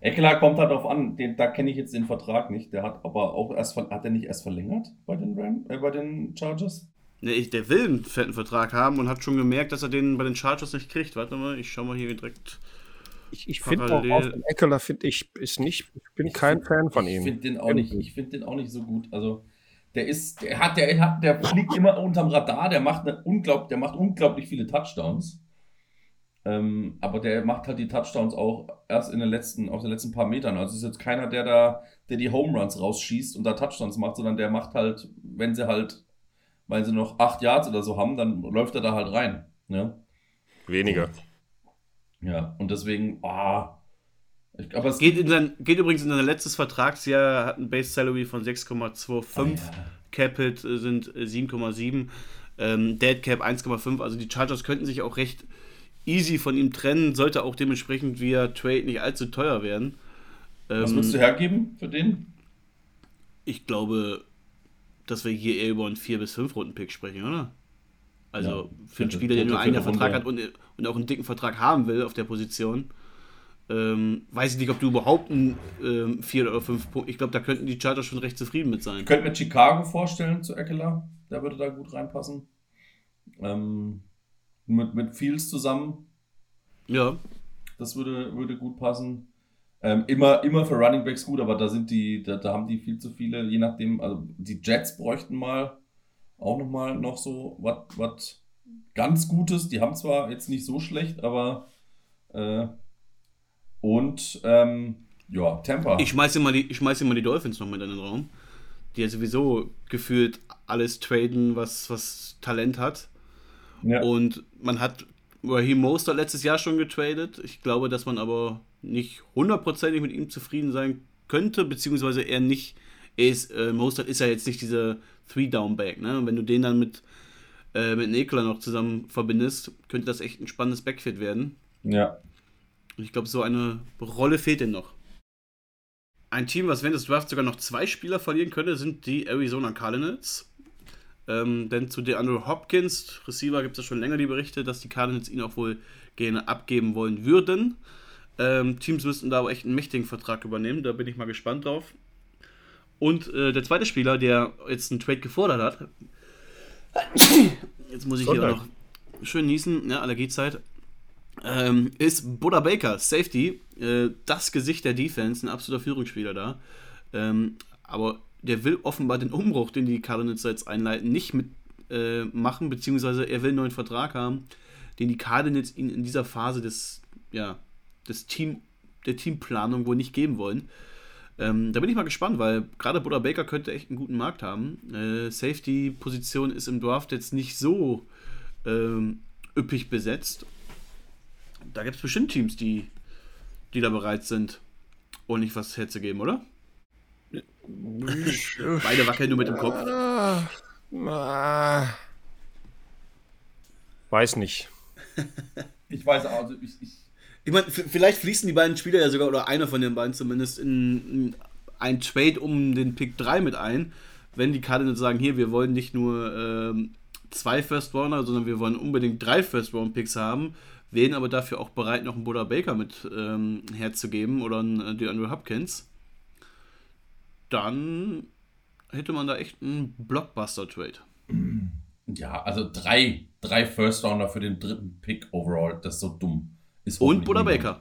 Speaker 3: Eckler kommt halt darauf an, den, da kenne ich jetzt den Vertrag nicht. Der hat aber auch erst hat er nicht erst verlängert bei den Ram, äh, bei den Chargers?
Speaker 1: Nee, der will einen fetten Vertrag haben und hat schon gemerkt, dass er den bei den Chargers nicht kriegt. Warte mal, ich schau mal hier direkt
Speaker 2: ich, ich finde auch Austin Eckler, finde ich, ist nicht, ich bin ich kein find, Fan von ihm.
Speaker 3: Ich finde den, auch nicht, ich find den auch nicht so gut. Also, der ist, der hat, der hat, der fliegt immer unterm Radar, der macht eine unglaublich, der macht unglaublich viele Touchdowns. Ähm, aber der macht halt die Touchdowns auch erst in den letzten, auf den letzten paar Metern. Also ist jetzt keiner, der da, der die Home Runs rausschießt und da Touchdowns macht, sondern der macht halt, wenn sie halt, weil sie noch acht Yards oder so haben, dann läuft er da halt rein. Ne?
Speaker 2: Weniger.
Speaker 3: Ja, und deswegen, ah.
Speaker 1: Ich, aber es geht, in sein, geht übrigens in sein letztes Vertragsjahr, hat ein Base Salary von 6,25, oh, ja. Cap Hit äh, sind 7,7, äh, ähm, Dead Cap 1,5. Also die Chargers könnten sich auch recht easy von ihm trennen, sollte auch dementsprechend via Trade nicht allzu teuer werden.
Speaker 3: Was ähm, würdest du hergeben für den?
Speaker 1: Ich glaube, dass wir hier eher über einen 4- bis 5-Runden-Pick sprechen, oder? Also ja, für einen Spieler, der nur einen Vertrag hat und, und auch einen dicken Vertrag haben will auf der Position. Ähm, weiß ich nicht, ob du überhaupt einen ähm, vier oder fünf Punkte. Ich glaube, da könnten die Chargers schon recht zufrieden mit sein.
Speaker 3: Ich könnte mir Chicago vorstellen zu Eckler. Der würde da gut reinpassen. Ähm, mit, mit Fields zusammen.
Speaker 1: Ja.
Speaker 3: Das würde, würde gut passen. Ähm, immer, immer für Running Backs gut, aber da sind die, da, da haben die viel zu viele, je nachdem, also die Jets bräuchten mal auch nochmal noch so was ganz Gutes. Die haben zwar jetzt nicht so schlecht, aber äh, und ähm, ja, Tampa.
Speaker 1: Ich schmeiße mal die, ich schmeiße mal die Dolphins noch mit in den Raum, die ja sowieso gefühlt alles traden, was, was Talent hat. Ja. Und man hat Raheem Mostert letztes Jahr schon getradet. Ich glaube, dass man aber nicht hundertprozentig mit ihm zufrieden sein könnte, beziehungsweise er nicht ist, äh, Mostert ist ja jetzt nicht dieser Three-Down-Back, ne? Und wenn du den dann mit, äh, mit Nekla noch zusammen verbindest, könnte das echt ein spannendes Backfit werden.
Speaker 3: Ja.
Speaker 1: Und ich glaube, so eine Rolle fehlt denn noch. ein Team, was während des Drafts sogar noch zwei Spieler verlieren könnte, sind die Arizona Cardinals. Ähm, denn zu DeAndre Hopkins, Receiver, gibt es ja schon länger die Berichte, dass die Cardinals ihn auch wohl gerne abgeben wollen würden. Ähm, Teams müssten da aber echt einen mächtigen Vertrag übernehmen, da bin ich mal gespannt drauf. Und äh, der zweite Spieler, der jetzt einen Trade gefordert hat, jetzt muss ich hier noch schön niesen, ja, Allergiezeit, ähm, ist Buddha Baker, Safety, äh, das Gesicht der Defense, ein absoluter Führungsspieler da. Ähm, aber der will offenbar den Umbruch, den die Cardinals jetzt einleiten, nicht mit äh, machen, beziehungsweise er will einen neuen Vertrag haben, den die Cardinals ihn in dieser Phase des, ja, des Team, der Teamplanung wohl nicht geben wollen. Ähm, da bin ich mal gespannt, weil gerade Buddha Baker könnte echt einen guten Markt haben. Äh, Safety-Position ist im Draft jetzt nicht so ähm, üppig besetzt. Da gibt es bestimmt Teams, die, die da bereit sind, ordentlich was herzugeben, oder? [LAUGHS] Beide wackeln nur mit dem Kopf.
Speaker 2: Weiß nicht.
Speaker 3: Ich weiß auch, also ich, ich
Speaker 1: ich meine, vielleicht fließen die beiden Spieler ja sogar, oder einer von den beiden zumindest, in, in ein Trade um den Pick 3 mit ein. Wenn die Cardinals sagen, hier, wir wollen nicht nur ähm, zwei First Rounder, sondern wir wollen unbedingt drei First Round Picks haben, wären aber dafür auch bereit, noch einen Buddha Baker mit ähm, herzugeben oder einen äh, DeAndre Hopkins, dann hätte man da echt einen Blockbuster-Trade.
Speaker 3: Ja, also drei, drei First Rounder für den dritten Pick overall, das ist so dumm. Ist
Speaker 1: Und Buddha Baker.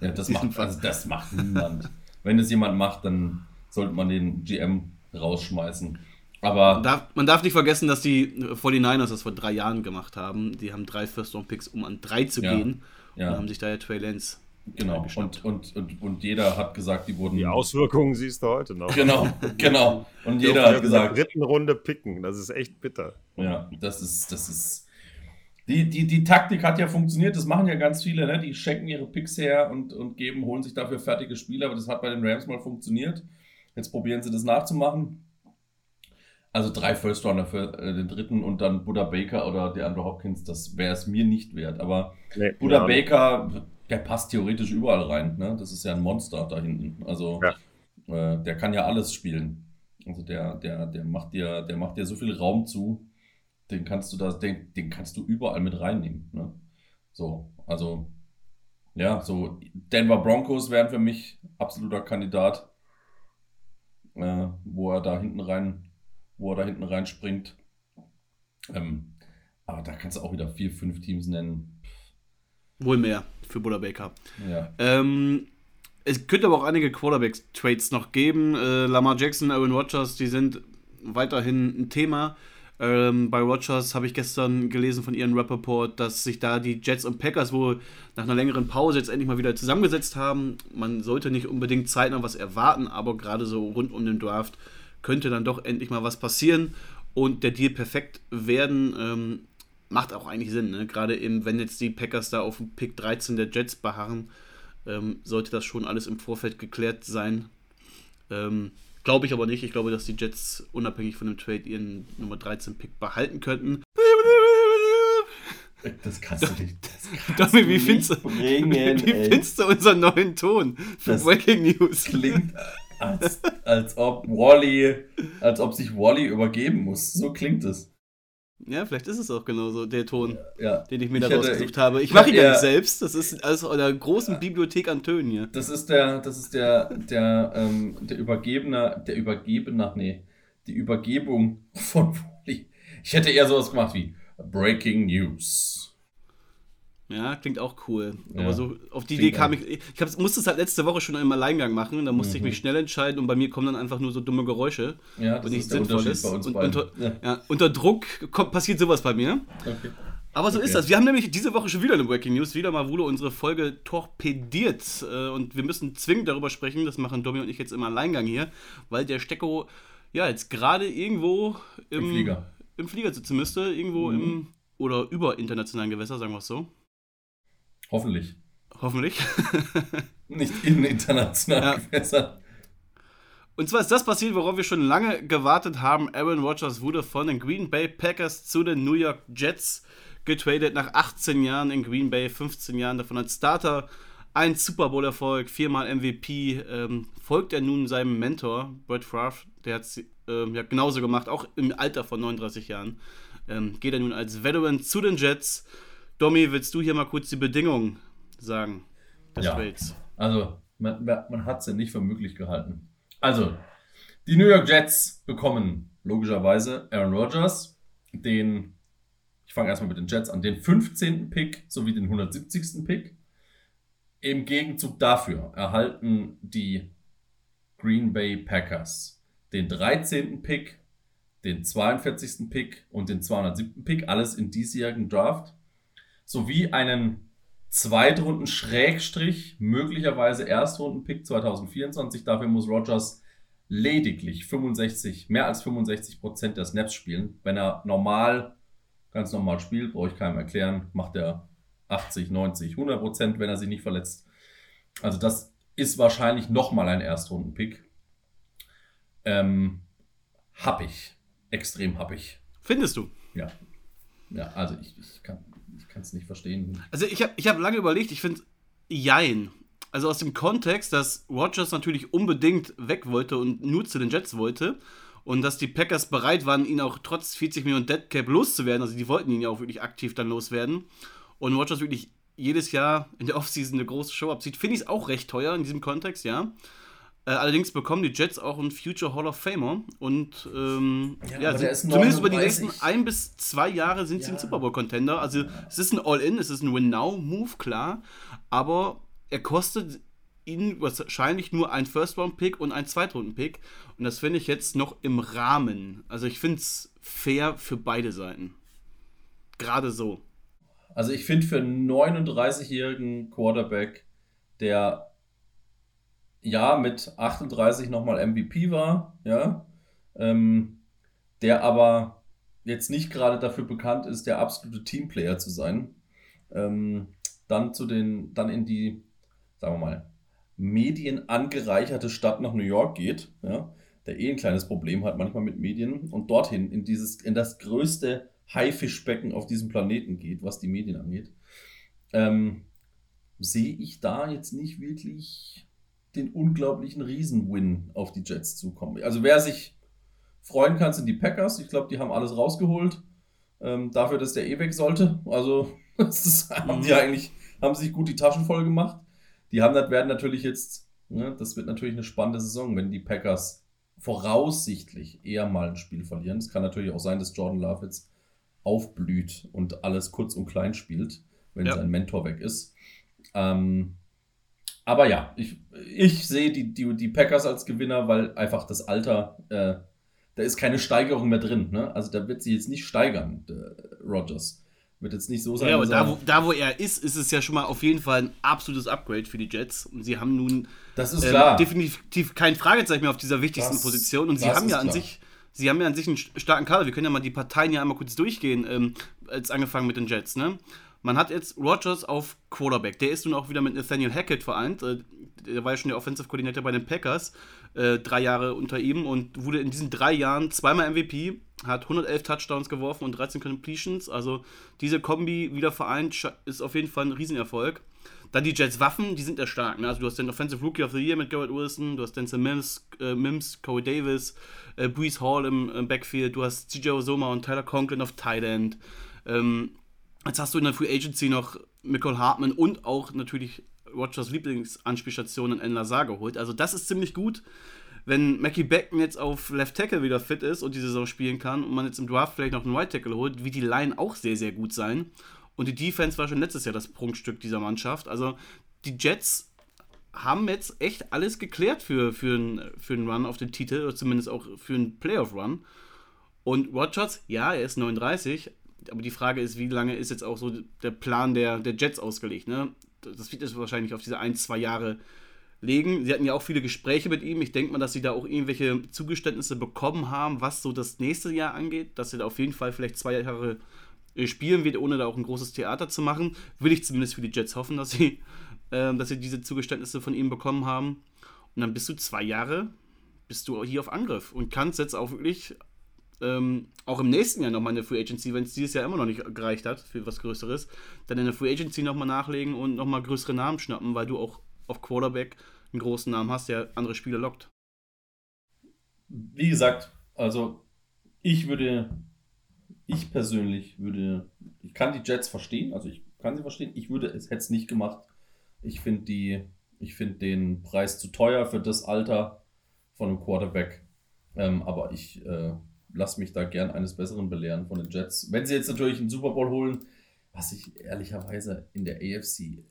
Speaker 3: Ja, das [LAUGHS] macht, also das macht niemand. Wenn es jemand macht, dann sollte man den GM rausschmeißen. Aber
Speaker 1: man darf, man darf nicht vergessen, dass die 49ers das vor drei Jahren gemacht haben. Die haben drei First-Round-Picks, um an drei zu
Speaker 3: Ja,
Speaker 1: gehen.
Speaker 3: ja.
Speaker 1: Und haben sich da ja Trey Lance
Speaker 3: genau.
Speaker 1: geschnappt.
Speaker 3: Und, und, und, und jeder hat gesagt, die wurden.
Speaker 2: Die Auswirkungen siehst du heute noch.
Speaker 3: Genau, [LAUGHS] genau. Und jeder hat
Speaker 2: in der
Speaker 3: gesagt,
Speaker 2: dritten Runde picken. Das ist echt bitter.
Speaker 3: Ja, das ist, das ist. Die, die, die Taktik hat ja funktioniert, das machen ja ganz viele, ne? Die schenken ihre Picks her und, und geben, holen sich dafür fertige Spieler, aber das hat bei den Rams mal funktioniert. Jetzt probieren sie das nachzumachen. Also drei First Rounder für äh, den dritten und dann Buddha Baker oder der Andrew Hopkins, das wäre es mir nicht wert. Aber
Speaker 2: Nee,
Speaker 3: Buddha. Baker, der passt theoretisch überall rein, ne? Das ist ja ein Monster da hinten. Also
Speaker 2: Ja.
Speaker 3: äh, der kann ja alles spielen. Also der, der, der macht dir, der macht dir so viel Raum zu, den kannst du da, den, den kannst du überall mit reinnehmen. Ne? So, also ja, so Denver Broncos wären für mich absoluter Kandidat, äh, wo er da hinten rein, wo er da hinten reinspringt. Ähm, aber da kannst du auch wieder vier, fünf Teams nennen.
Speaker 1: Wohl mehr für Buddha Baker.
Speaker 3: Ja,
Speaker 1: Ähm, es könnte aber auch einige Quarterback-Trades noch geben. Äh, Lamar Jackson, Aaron Rodgers, die sind weiterhin ein Thema. Ähm, bei Rodgers habe ich gestern gelesen von Ian Rappaport, dass sich da die Jets und Packers wohl nach einer längeren Pause jetzt endlich mal wieder zusammengesetzt haben. Man sollte nicht unbedingt zeitnah was erwarten, aber gerade so rund um den Draft könnte dann doch endlich mal was passieren und der Deal perfekt werden. Ähm, macht auch eigentlich Sinn, ne? gerade eben, wenn jetzt die Packers da auf dem Pick 13 der Jets beharren, ähm, sollte das schon alles im Vorfeld geklärt sein. Ähm, glaube ich aber nicht. Ich glaube, dass die Jets unabhängig von dem Trade ihren Nummer 13 Pick behalten könnten.
Speaker 3: das kannst du nicht. Das [LAUGHS]
Speaker 1: Domi, wie findest du,
Speaker 3: bringen,
Speaker 1: wie findest du unseren neuen Ton für
Speaker 3: Das
Speaker 1: Breaking News?
Speaker 3: klingt, als, als ob Wally, als ob sich Wally übergeben muss. So klingt es.
Speaker 1: Ja, vielleicht ist es auch genauso, der Ton,
Speaker 3: Ja.
Speaker 1: den ich mir
Speaker 3: Ich
Speaker 1: da
Speaker 3: hätte-
Speaker 1: rausgesucht habe. Ich
Speaker 3: ich
Speaker 1: mache ihn ja nicht selbst. Das ist aus einer großen Bibliothek an Tönen hier.
Speaker 3: Das ist der, das ist der, der, ähm, der Übergebener, der Übergebener, nee, die Übergebung von Wally. Ich hätte eher sowas gemacht wie Breaking News.
Speaker 1: Ja, klingt auch cool.
Speaker 3: Ja.
Speaker 1: Aber so auf die
Speaker 3: Klingt
Speaker 1: Idee kam ich. Ich hab, musste es halt letzte Woche schon im Alleingang machen. Da musste ich
Speaker 3: Mhm.
Speaker 1: mich schnell entscheiden und bei mir kommen dann einfach nur so dumme Geräusche.
Speaker 3: Ja, das
Speaker 1: und nichts Sinnvolles. und unter,
Speaker 3: Ja.
Speaker 1: ja, unter Druck kommt, passiert sowas bei mir.
Speaker 3: Okay.
Speaker 1: Aber so
Speaker 3: Okay.
Speaker 1: ist das. Wir haben nämlich diese Woche schon wieder eine Breaking News. Wieder mal wurde unsere Folge torpediert. Äh, Und wir müssen zwingend darüber sprechen. Das machen Domi und ich jetzt im Alleingang hier, weil der Stecko ja jetzt gerade irgendwo im,
Speaker 3: Im Flieger.
Speaker 1: im Flieger sitzen müsste. Irgendwo
Speaker 3: Mhm.
Speaker 1: im oder über internationalen Gewässer, sagen wir es so.
Speaker 3: Hoffentlich.
Speaker 1: Hoffentlich. [LAUGHS]
Speaker 3: Nicht in internationalen
Speaker 1: Ja.
Speaker 3: Gewässern.
Speaker 1: Und zwar ist das passiert, worauf wir schon lange gewartet haben. Aaron Rodgers wurde von den Green Bay Packers zu den New York Jets getradet nach 18 Jahren in Green Bay, 15 Jahren davon als Starter, ein Super Bowl-Erfolg, viermal MVP, ähm, folgt er nun seinem Mentor, Brett Favre, der hat es ähm, ja, genauso gemacht, auch im Alter von 39 Jahren. Ähm, geht er nun als Veteran zu den Jets. Domi, willst du hier mal kurz die Bedingungen sagen
Speaker 3: des ja, Trades? Also, man, man hat es ja nicht für möglich gehalten. Also, die New York Jets bekommen logischerweise Aaron Rodgers, den, ich fange erstmal mit den Jets an, den 15. Pick sowie den 170. Pick. Im Gegenzug dafür erhalten die Green Bay Packers den 13. Pick, den 42. Pick und den 207. Pick, alles in diesjährigen Draft, sowie einen Zweitrunden Schrägstrich, möglicherweise Erstrunden-Pick 2024. Dafür muss Rogers lediglich 65, mehr als 65 Prozent der Snaps spielen. Wenn er normal, ganz normal spielt, brauche ich keinem erklären, macht er 80, 90, 100 Prozent, wenn er sich nicht verletzt. Also das ist wahrscheinlich nochmal ein Erstrunden-Pick. Ähm, hab ich. Extrem hab ich.
Speaker 1: Findest du?
Speaker 3: Ja. Ja, also ich, ich kann es nicht verstehen.
Speaker 1: Also ich habe ich hab lange überlegt, ich finde, jein. Also aus dem Kontext, dass Rogers natürlich unbedingt weg wollte und nur zu den Jets wollte und dass die Packers bereit waren, ihn auch trotz 40 Millionen Deadcap loszuwerden. Also die wollten ihn ja auch wirklich aktiv dann loswerden. Und Rogers wirklich jedes Jahr in der Offseason eine große Show abzieht, finde ich es auch recht teuer in diesem Kontext, ja. Äh, allerdings bekommen die Jets auch einen Future Hall of Famer und ähm, ja, ja zumindest über die nächsten ein bis zwei Jahre sind ja. sie ein Super Bowl Contender. Also es ist ein All-In, es ist ein Win-Now-Move, klar, aber er kostet ihnen wahrscheinlich nur ein First-Round-Pick und ein Zweitrunden-Pick und das finde ich jetzt noch im Rahmen. Also ich finde es fair für beide Seiten. Gerade so.
Speaker 3: Also ich finde für einen 39-jährigen Quarterback, der ja mit 38 nochmal MVP war, ja, ähm, der aber jetzt nicht gerade dafür bekannt ist, der absolute Teamplayer zu sein, ähm, dann zu den, dann in die, sagen wir mal, Medien angereicherte Stadt nach New York geht, ja, der eh ein kleines Problem hat manchmal mit Medien und dorthin in dieses, in das größte Haifischbecken auf diesem Planeten geht, was die Medien angeht, ähm, sehe ich da jetzt nicht wirklich den unglaublichen Riesen-Win auf die Jets zukommen. Also wer sich freuen kann, sind die Packers. Ich glaube, die haben alles rausgeholt. Ähm, dafür, dass der eh weg sollte. Also [LAUGHS] das haben die eigentlich, haben sich gut die Taschen voll gemacht. Die haben, werden natürlich jetzt, ne, das wird natürlich eine spannende Saison, wenn die Packers voraussichtlich eher mal ein Spiel verlieren. Es kann natürlich auch sein, dass Jordan Love jetzt aufblüht und alles kurz und klein spielt, wenn ja. sein Mentor weg ist. Ähm, aber ja, ich, ich sehe die, die, die Packers als Gewinner, weil einfach das Alter, äh, da ist keine Steigerung mehr drin. Ne? Also da wird sie jetzt nicht steigern, Rogers. Wird jetzt nicht so sein.
Speaker 1: Ja, aber da wo, da, wo er ist, ist es ja schon mal auf jeden Fall ein absolutes Upgrade für die Jets. Und sie haben nun
Speaker 3: das ist äh,
Speaker 1: definitiv kein Fragezeichen mehr auf dieser wichtigsten das, Position. Und sie haben ja an klar. sich. Sie haben ja an sich einen starken Kader. Wir können ja mal die Parteien ja einmal kurz durchgehen, ähm, als angefangen mit den Jets. Ne? Man hat jetzt Rogers auf Quarterback. Der ist nun auch wieder mit Nathaniel Hackett vereint. Äh, der war ja schon der Offensive Coordinator bei den Packers. Äh, drei Jahre unter ihm und wurde in diesen drei Jahren zweimal MVP, hat 111 Touchdowns geworfen und 13 Completions. Also diese Kombi wieder vereint ist auf jeden Fall ein Riesenerfolg. Dann die Jets Waffen, die sind ja stark. Ne? Also du hast den Offensive Rookie of the Year mit Garrett Wilson, du hast Denzel Mims, äh, Mims Corey Davis, äh, Brees Hall im, im, Backfield, du hast CJ Osoma und Tyler Conklin auf End. Ähm, Jetzt hast du in der Free Agency noch Michael Hartman und auch natürlich Rogers Lieblingsanspielstation in Lazar geholt. Also das ist ziemlich gut. Wenn Mackie Beckton jetzt auf Left Tackle wieder fit ist und die Saison spielen kann und man jetzt im Draft vielleicht noch einen Right Tackle holt, wird die Line auch sehr, sehr gut sein. Und die Defense war schon letztes Jahr das Prunkstück dieser Mannschaft. Also die Jets haben jetzt echt alles geklärt für, für, einen, für einen Run auf den Titel oder zumindest auch für einen Playoff-Run. Und Rogers, ja, er ist 39, aber die Frage ist, wie lange ist jetzt auch so der Plan der, der Jets ausgelegt? Ne? Das wird jetzt wahrscheinlich auf diese ein, zwei Jahre legen. Sie hatten ja auch viele Gespräche mit ihm. Ich denke mal, dass sie da auch irgendwelche Zugeständnisse bekommen haben, was so das nächste Jahr angeht, dass er da auf jeden Fall vielleicht zwei Jahre äh, spielen wird, ohne da auch ein großes Theater zu machen. Will ich zumindest für die Jets hoffen, dass sie, [LAUGHS] äh, dass sie diese Zugeständnisse von ihm bekommen haben. Und dann bist du zwei Jahre, bist du hier auf Angriff und kannst jetzt auch wirklich ähm, auch im nächsten Jahr nochmal in der Free Agency, wenn es dieses Jahr immer noch nicht gereicht hat für was Größeres, dann in der Free Agency nochmal nachlegen und nochmal größere Namen schnappen, weil du auch auf Quarterback einen großen Namen hast, der andere Spiele lockt.
Speaker 3: Wie gesagt, also ich würde, ich persönlich würde, ich kann die Jets verstehen, also ich kann sie verstehen, ich würde es hätte es nicht gemacht. Ich finde die, ich finde den Preis zu teuer für das Alter von einem Quarterback. Ähm, aber ich äh, lasse mich da gern eines Besseren belehren von den Jets. Wenn sie jetzt natürlich einen Super Bowl holen, was ich ehrlicherweise in der AFC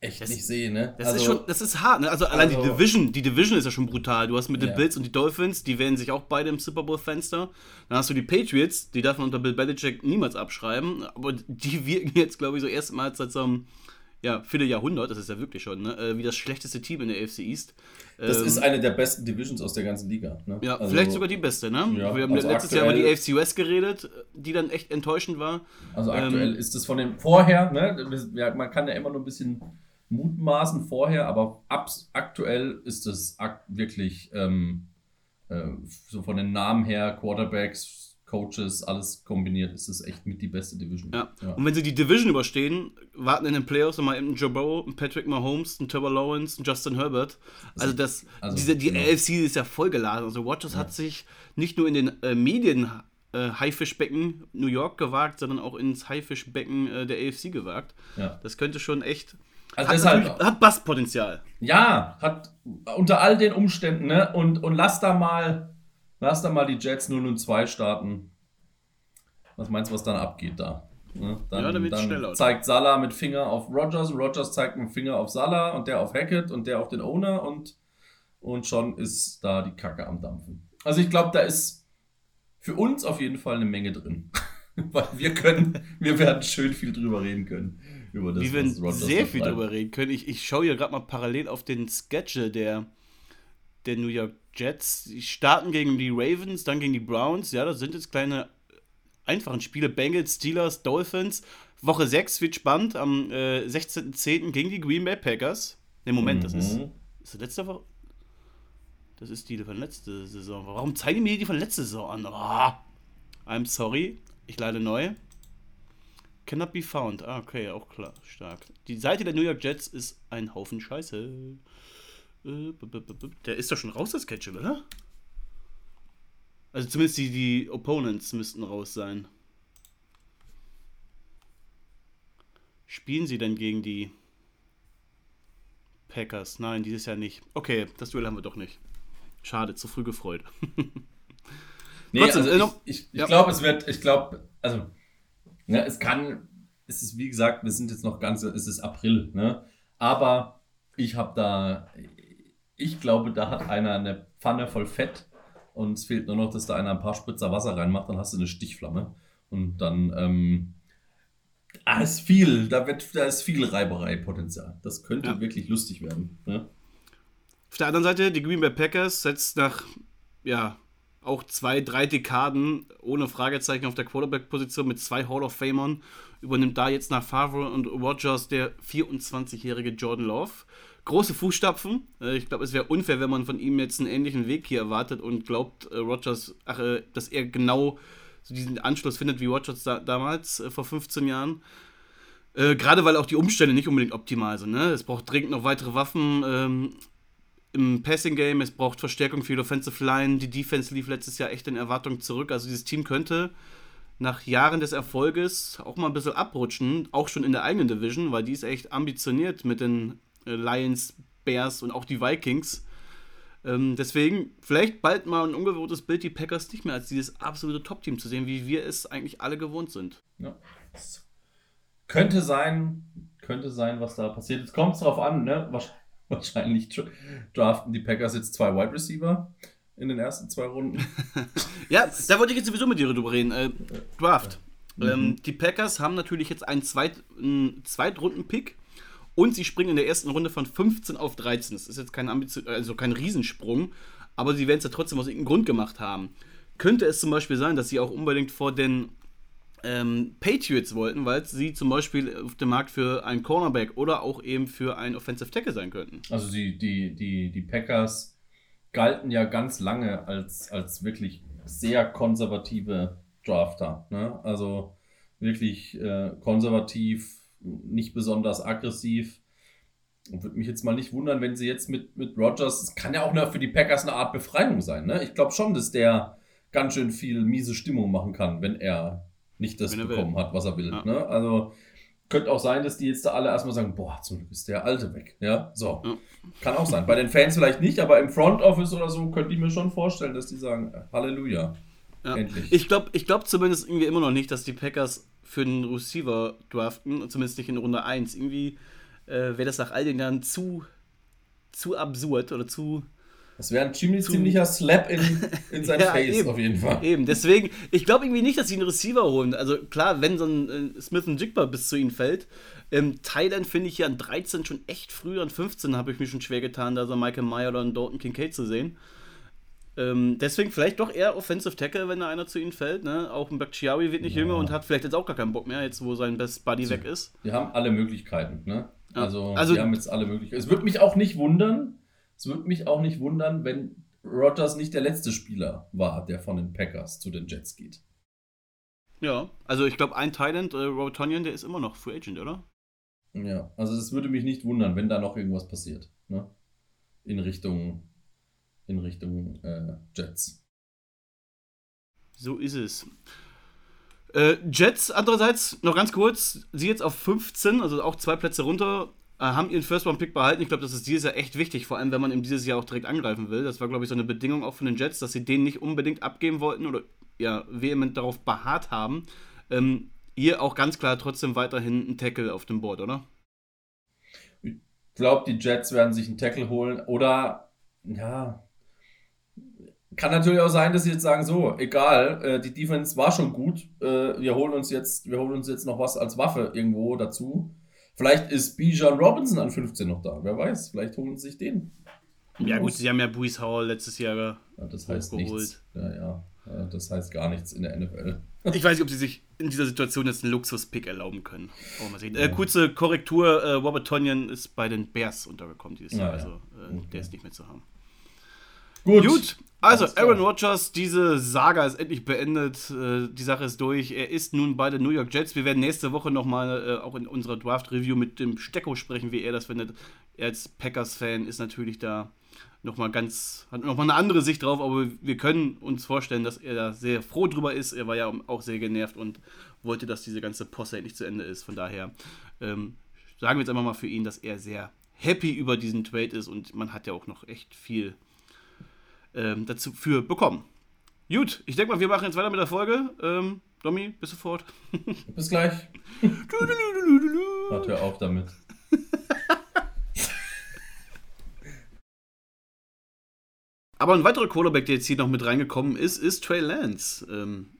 Speaker 3: echt
Speaker 1: Das-
Speaker 3: nicht sehe, ne?
Speaker 1: Das ist schon, das ist hart, ne? Also allein die
Speaker 3: Also-
Speaker 1: Division, die Division ist ja schon brutal. Du hast mit den
Speaker 3: Ja.
Speaker 1: Bills und die Dolphins, die wählen sich auch beide im Super Bowl-Fenster. Dann hast du die Patriots, die darf man unter Bill Belichick niemals abschreiben, aber die wirken jetzt, glaube ich, so erstmals seit so einem ja, Vierteljahrhundert, das ist ja wirklich schon, ne? äh, wie das schlechteste Team in der AFC East.
Speaker 3: das
Speaker 1: Ähm,
Speaker 3: ist eine der besten Divisions aus der ganzen Liga. Ne?
Speaker 1: ja,
Speaker 3: Also-
Speaker 1: vielleicht sogar die beste, ne?
Speaker 3: Ja,
Speaker 1: Wir haben
Speaker 3: also
Speaker 1: letztes Jahr über die
Speaker 3: aktuell-
Speaker 1: AFC West geredet, die dann echt enttäuschend war.
Speaker 3: Also
Speaker 1: Ähm,
Speaker 3: aktuell ist es von dem vorher, ne? das- man kann ja immer nur ein bisschen mutmaßen vorher, aber abs aktuell ist es ak wirklich ähm, äh, so von den Namen her, Quarterbacks, Coaches, alles kombiniert, ist es echt mit die beste Division.
Speaker 1: Ja. Und wenn sie die Division überstehen, warten in den Playoffs nochmal eben Joe Burrow, Patrick Mahomes, ein Trevor Lawrence, ein Justin Herbert. Also das,
Speaker 3: also,
Speaker 1: diese, die
Speaker 3: genau.
Speaker 1: AFC ist ja vollgeladen. Also Watchers hat sich nicht nur in den äh, Medien äh, Haifischbecken New York gewagt, sondern auch ins Haifischbecken äh, der AFC gewagt.
Speaker 3: Ja.
Speaker 1: Das könnte schon echt.
Speaker 3: Also
Speaker 1: hat,
Speaker 3: deshalb-
Speaker 1: hat Basspotenzial.
Speaker 3: Ja, hat unter all den Umständen, ne? Und, und lass da mal, lass da mal die Jets 0 und 2 starten. Was meinst du, was dann abgeht da? Ne? Dann,
Speaker 1: Ja,
Speaker 3: dann
Speaker 1: schneller.
Speaker 3: zeigt Salah mit Finger auf Rogers, Rogers zeigt mit Finger auf Salah und der auf Hackett und der auf den Owner und, und schon ist da die Kacke am Dampfen. Also ich glaube, da ist für uns auf jeden Fall eine Menge drin. [LAUGHS] Weil wir können, wir werden schön viel drüber reden können. Über das,
Speaker 1: wir
Speaker 3: Rodgers
Speaker 1: sehr viel drüber reden können. Ich, ich schaue hier gerade mal parallel auf den Schedule der, der New York Jets. Die starten gegen die Ravens, dann gegen die Browns. Ja, das sind jetzt kleine einfachen Spiele. Bengals, Steelers, Dolphins. Woche 6 wird spannend. Am äh, 16.10. gegen die Green Bay Packers. Ne, Moment, das ist,
Speaker 3: Mhm.
Speaker 1: ist das letzte Woche. Das ist die von letzte Saison. Warum zeigen die mir die von letzter Saison an? Oh, I'm sorry. Ich lade neu. Cannot be found. Ah, okay, auch klar, stark. Die Seite der New York Jets ist ein Haufen Scheiße. Der ist doch schon raus, das Schedule, oder? Also zumindest die, die Opponents müssten raus sein. Spielen sie denn gegen die Packers? Nein, dieses Jahr nicht. Okay, das Duell haben wir doch nicht. Schade, zu früh gefreut. [LAUGHS]
Speaker 3: Nee, also
Speaker 1: äh,
Speaker 3: ich, ich, ich
Speaker 1: ja.
Speaker 3: glaube, es wird, ich glaube, also, ne, es kann, es ist wie gesagt, wir sind jetzt noch ganz, es ist April, ne? Aber ich habe da, ich glaube, da hat einer eine Pfanne voll Fett und es fehlt nur noch, dass da einer ein paar Spritzer Wasser reinmacht, dann hast du eine Stichflamme und dann, ähm, ah, ist viel, da wird, da ist viel Reiberei-Potenzial. Das könnte
Speaker 1: Ja.
Speaker 3: wirklich lustig werden, ne?
Speaker 1: Auf der anderen Seite, die Green Bay Packers setzt nach, ja, auch zwei, drei Dekaden ohne Fragezeichen auf der Quarterback-Position mit zwei Hall of Famern, übernimmt da jetzt nach Favre und Rogers der 24-jährige Jordan Love. Große Fußstapfen. Äh, Ich glaube, es wäre unfair, wenn man von ihm jetzt einen ähnlichen Weg hier erwartet und glaubt, äh, Rogers, ach, äh, dass er genau so diesen Anschluss findet wie Rogers da, damals, äh, vor 15 Jahren. Äh, Gerade weil auch die Umstände nicht unbedingt optimal sind. Ne? Es braucht dringend noch weitere Waffen. Ähm, im Passing Game, es braucht Verstärkung für die Offensive Line. Die Defense lief letztes Jahr echt in Erwartung zurück. Also dieses Team könnte nach Jahren des Erfolges auch mal ein bisschen abrutschen, auch schon in der eigenen Division, weil die ist echt ambitioniert mit den Lions, Bears und auch die Vikings. Ähm, deswegen vielleicht bald mal ein ungewohntes Bild, die Packers nicht mehr als dieses absolute Top-Team zu sehen, wie wir es eigentlich alle gewohnt sind.
Speaker 3: Ja. Könnte sein, könnte sein, was da passiert. Jetzt kommt es darauf an, ne? Wahrsch- [LAUGHS] Wahrscheinlich dra- draften die Packers jetzt zwei Wide Receiver in den ersten zwei Runden. [LAUGHS]
Speaker 1: Ja, da wollte ich jetzt sowieso mit dir drüber reden. Äh, Draft.
Speaker 3: Mhm.
Speaker 1: Ähm, die Packers haben natürlich jetzt einen, Zweit, einen Zweitrunden-Pick und sie springen in der ersten Runde von 15 auf 13. Das ist jetzt kein, Ambition, also kein Riesensprung, aber sie werden es ja trotzdem aus irgendeinem Grund gemacht haben. Könnte es zum Beispiel sein, dass sie auch unbedingt vor den ähm, Patriots wollten, weil sie zum Beispiel auf dem Markt für einen Cornerback oder auch eben für einen Offensive Tackle sein könnten.
Speaker 3: Also die, die, die, die Packers galten ja ganz lange als, als wirklich sehr konservative Drafter. Ne? Also wirklich äh, konservativ, nicht besonders aggressiv. Und würde mich jetzt mal nicht wundern, wenn sie jetzt mit, mit Rogers, es kann ja auch nur für die Packers eine Art Befreiung sein. Ne? Ich glaube schon, dass der ganz schön viel miese Stimmung machen kann, wenn er nicht das bekommen will. hat, was er will. Ja. Ne? Also könnte auch sein, dass die jetzt da alle erstmal sagen, boah, zum Glück ist der Alte weg. Ja, so. Ja. Kann auch sein. Bei den Fans vielleicht nicht, aber im Front Office oder so könnte ich mir schon vorstellen, dass die sagen, Halleluja.
Speaker 1: Ja. Endlich. Ich glaube ich glaub zumindest irgendwie immer noch nicht, dass die Packers für einen Receiver draften, zumindest nicht in Runde 1. Irgendwie äh, wäre das nach all den Jahren zu, zu absurd oder zu.
Speaker 3: Das wäre ein ziemlich, ziemlicher Slap in, in [LAUGHS] sein ja, Face
Speaker 1: eben,
Speaker 3: auf jeden Fall.
Speaker 1: Eben, deswegen, ich glaube irgendwie nicht, dass sie einen Receiver holen. Also klar, wenn so ein äh, Smith Jigba bis zu ihnen fällt. Ähm, Thailand finde ich ja an 13 schon echt früh, an 15 habe ich mich schon schwer getan, da so Michael Meyer oder einen Dalton Kincaid zu sehen. Ähm, deswegen vielleicht doch eher Offensive Tackle, wenn da einer zu ihnen fällt. Ne? Auch ein Bakhtiari wird nicht ja. jünger und hat vielleicht jetzt auch gar keinen Bock mehr, jetzt wo sein Best Buddy weg ist.
Speaker 3: Wir haben alle Möglichkeiten. Ne? Also, also, wir haben jetzt alle Möglichkeiten. Es würde mich auch nicht wundern, es würde mich auch nicht wundern, wenn Rodgers nicht der letzte Spieler war, der von den Packers zu den Jets geht.
Speaker 1: Ja, also ich glaube, ein Thailand, äh, Robert Tonyan, der ist immer noch Free Agent, oder?
Speaker 3: Ja, also es würde mich nicht wundern, wenn da noch irgendwas passiert. Ne? In Richtung in Richtung äh, Jets.
Speaker 1: So ist es. Äh, Jets, andererseits, noch ganz kurz, sie jetzt auf 15, also auch zwei Plätze runter, äh, haben ihren First-Round-Pick behalten. Ich glaube, das ist dieses Jahr echt wichtig, vor allem wenn man ihm dieses Jahr auch direkt angreifen will. Das war, glaube ich, so eine Bedingung auch von den Jets, dass sie den nicht unbedingt abgeben wollten oder ja, vehement darauf beharrt haben. Ähm, hier auch ganz klar trotzdem weiterhin ein Tackle auf dem Board, oder?
Speaker 3: Ich glaube, die Jets werden sich einen Tackle holen oder, ja, kann natürlich auch sein, dass sie jetzt sagen, so, egal, äh, die Defense war schon gut, äh, wir holen uns jetzt, wir holen uns jetzt noch was als Waffe irgendwo dazu. Vielleicht ist Bijan Robinson an 15 noch da, wer weiß, vielleicht holen sie sich den.
Speaker 1: Ja gut, sie haben ja Brees Howell letztes Jahr ja,
Speaker 3: das heißt geholt. Ja, ja, das heißt gar nichts in der NFL.
Speaker 1: Ich weiß nicht, ob sie sich in dieser Situation jetzt einen Luxus-Pick erlauben können. Oh, mal sehen. Ja. Äh, kurze Korrektur: äh, Robert Tonyan ist bei den Bears untergekommen dieses Jahr, ja, also äh, der ist nicht mehr zu haben. Gut. Gut. Also, Aaron Rodgers, diese Saga ist endlich beendet. Äh, die Sache ist durch. Er ist nun bei den New York Jets. Wir werden nächste Woche nochmal äh, auch in unserer Draft-Review mit dem Stecko sprechen, wie er das findet. Er als Packers-Fan ist natürlich da nochmal ganz, hat nochmal eine andere Sicht drauf, aber wir können uns vorstellen, dass er da sehr froh drüber ist. Er war ja auch sehr genervt und wollte, dass diese ganze Posse endlich zu Ende ist. Von daher ähm, sagen wir jetzt einfach mal für ihn, dass er sehr happy über diesen Trade ist und man hat ja auch noch echt viel ähm, dazu für bekommen. Gut, ich denke mal, wir machen jetzt weiter mit der Folge. Ähm, Domi, bis sofort. [LAUGHS]
Speaker 3: Bis gleich. Warte, hör auf damit. [LAUGHS]
Speaker 1: Aber ein weiterer Quarterback, der jetzt hier noch mit reingekommen ist, ist Trey Lance. Ähm,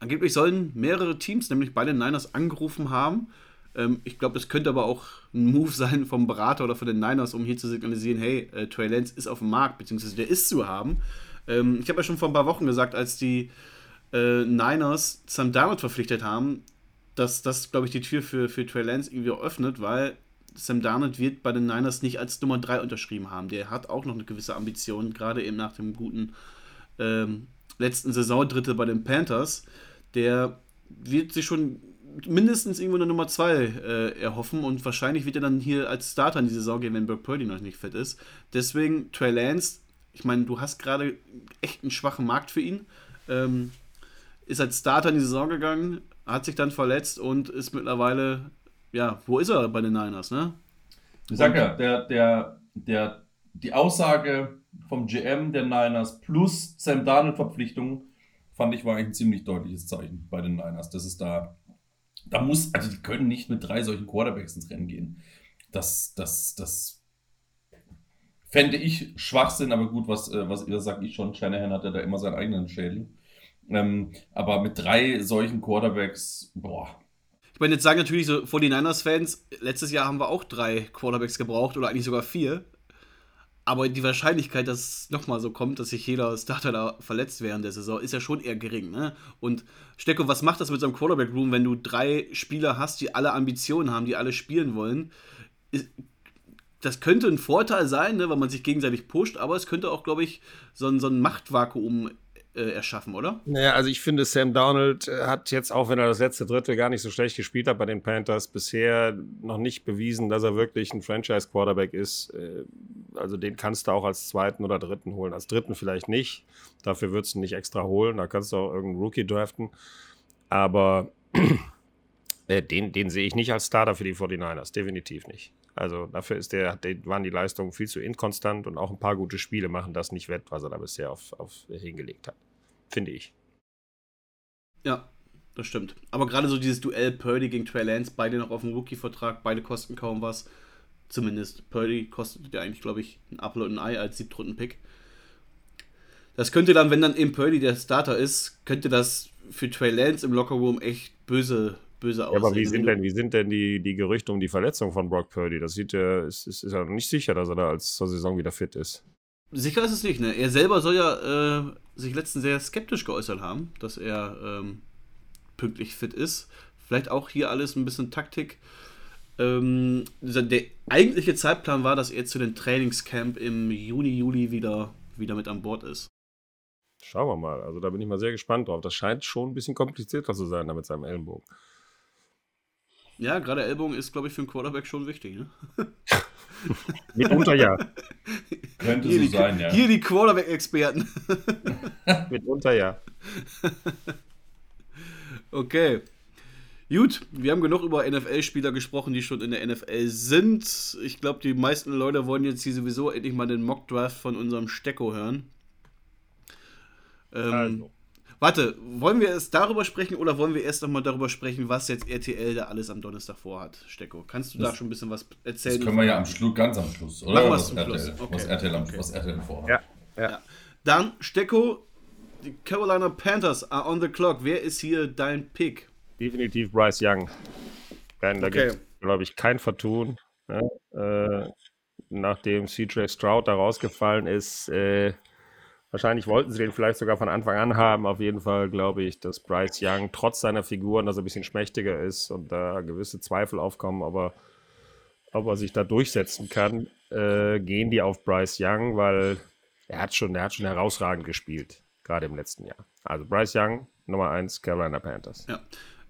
Speaker 1: angeblich sollen mehrere Teams, nämlich bei den Niners, angerufen haben ähm, ich glaube, es könnte aber auch ein Move [LAUGHS] sein vom Berater oder von den Niners, um hier zu signalisieren, hey, äh, Trey Lance ist auf dem Markt, beziehungsweise der ist zu haben. Ähm, ich habe ja schon vor ein paar Wochen gesagt, als die äh, Niners Sam Darnold verpflichtet haben, dass das, glaube ich, die Tür für, für Trey Lance irgendwie öffnet, weil Sam Darnold wird bei den Niners nicht als Nummer 3 unterschrieben haben. Der hat auch noch eine gewisse Ambition, gerade eben nach dem guten ähm, letzten Saisondritte bei den Panthers. Der wird sich schon mindestens irgendwo eine Nummer 2 äh, erhoffen und wahrscheinlich wird er dann hier als Starter in die Saison gehen, wenn Burke Purdy noch nicht fit ist. Deswegen Trey Lance, ich meine, du hast gerade echt einen schwachen Markt für ihn. Ähm, ist als Starter in die Saison gegangen, hat sich dann verletzt und ist mittlerweile, ja, wo ist er bei den Niners, ne?
Speaker 3: Ich sag ja, der, der, der, die Aussage vom GM der Niners plus Sam Darnold-Verpflichtung fand ich war eigentlich ein ziemlich deutliches Zeichen bei den Niners, dass es da da muss, also die können nicht mit drei solchen Quarterbacks ins Rennen gehen. Das, das, das fände ich Schwachsinn, aber gut, was, äh, was ihr sagt, ich schon. Shanahan hat ja da immer seinen eigenen Schädel. Ähm, aber mit drei solchen Quarterbacks, boah.
Speaker 1: Ich meine, jetzt sagen natürlich so 49ers-Fans, letztes Jahr haben wir auch drei Quarterbacks gebraucht oder eigentlich sogar vier. Aber die Wahrscheinlichkeit, dass es nochmal so kommt, dass sich jeder Starter da verletzt während der Saison, ist ja schon eher gering. Ne? Und Stecko, was macht das mit so einem Quarterback-Room, wenn du drei Spieler hast, die alle Ambitionen haben, die alle spielen wollen? das könnte ein Vorteil sein, ne, weil man sich gegenseitig pusht, aber es könnte auch, glaube ich, so ein, so ein Machtvakuum äh, erschaffen, oder?
Speaker 2: Naja, also ich finde, Sam Donald äh, hat jetzt, auch wenn er das letzte Drittel gar nicht so schlecht gespielt hat bei den Panthers, bisher noch nicht bewiesen, dass er wirklich ein Franchise-Quarterback ist. Äh, also den kannst du auch als zweiten oder dritten holen. Als dritten vielleicht nicht. Dafür würdest du nicht extra holen. Da kannst du auch irgendeinen Rookie draften. Aber [CLEARS THROAT] äh, den, den sehe ich nicht als Starter für die 49ers. Definitiv nicht. Also dafür ist der, waren die Leistungen viel zu inkonstant und auch ein paar gute Spiele machen das nicht wett, was er da bisher auf, auf hingelegt hat. Finde ich.
Speaker 1: Ja, das stimmt. Aber gerade so dieses Duell Purdy gegen Trey Lance, beide noch auf dem Rookie-Vertrag, beide kosten kaum was. Zumindest Purdy kostet ja eigentlich, glaube ich, ein Apfel und ein Ei als Siebtrunden-Pick. Das könnte dann, wenn dann eben Purdy der Starter ist, könnte das für Trey Lance im Lockerroom echt böse böse aussehen.
Speaker 2: Ja, aber wie sind denn, wie sind denn die, die Gerüchte um die Verletzung von Brock Purdy? Das sieht ja, ist, ist, ist ja nicht sicher, dass er da als zur Saison wieder fit ist.
Speaker 1: Sicher ist es nicht, ne? Er selber soll ja äh, sich letztens sehr skeptisch geäußert haben, dass er ähm, pünktlich fit ist. Vielleicht auch hier alles ein bisschen Taktik. Ähm, der eigentliche Zeitplan war, dass er zu dem Trainingscamp im Juni, Juli wieder, wieder mit an Bord ist.
Speaker 2: Schauen wir mal. Also da bin ich mal sehr gespannt drauf. Das scheint schon ein bisschen komplizierter zu sein da mit seinem Ellenbogen.
Speaker 1: Ja, gerade Ellbogen ist, glaube ich, für einen Quarterback schon wichtig. Ne? [LAUGHS]
Speaker 2: Mitunter ja.
Speaker 3: Könnte
Speaker 1: hier
Speaker 3: so
Speaker 1: die,
Speaker 3: sein, ja.
Speaker 1: Hier die Quarterback-Experten. [LAUGHS]
Speaker 2: Mitunter ja.
Speaker 1: Okay. Gut, wir haben genug über NFL-Spieler gesprochen, die schon in der NFL sind. Ich glaube, die meisten Leute wollen jetzt hier sowieso endlich mal den Mock-Draft von unserem Stecko hören. Ähm, also. Warte, wollen wir es darüber sprechen oder wollen wir erst nochmal darüber sprechen, was jetzt RTL da alles am Donnerstag vorhat, Stecko? Kannst du das, da schon ein bisschen was erzählen?
Speaker 3: Das können wir ja am Schluss, ganz am Schluss,
Speaker 1: oder? Machen
Speaker 3: was, RTL,
Speaker 1: Schluss. Okay.
Speaker 3: was, RTL,
Speaker 1: okay.
Speaker 3: was RTL vorhat.
Speaker 2: Ja, ja. ja.
Speaker 1: Dann, Stecko, die Carolina Panthers are on the clock. Wer ist hier dein Pick?
Speaker 2: Definitiv Bryce Young. Denn da okay. gibt es, glaube ich, kein Vertun. Ne? Äh, nachdem CJ Stroud da rausgefallen ist, äh, Wahrscheinlich wollten sie den vielleicht sogar von Anfang an haben. Auf jeden Fall glaube ich, dass Bryce Young trotz seiner Figuren, dass er ein bisschen schmächtiger ist und da gewisse Zweifel aufkommen, aber ob er sich da durchsetzen kann, äh, gehen die auf Bryce Young, weil er hat schon, er hat schon herausragend gespielt, gerade im letzten Jahr. Also Bryce Young, Nummer 1, Carolina Panthers.
Speaker 1: Ja.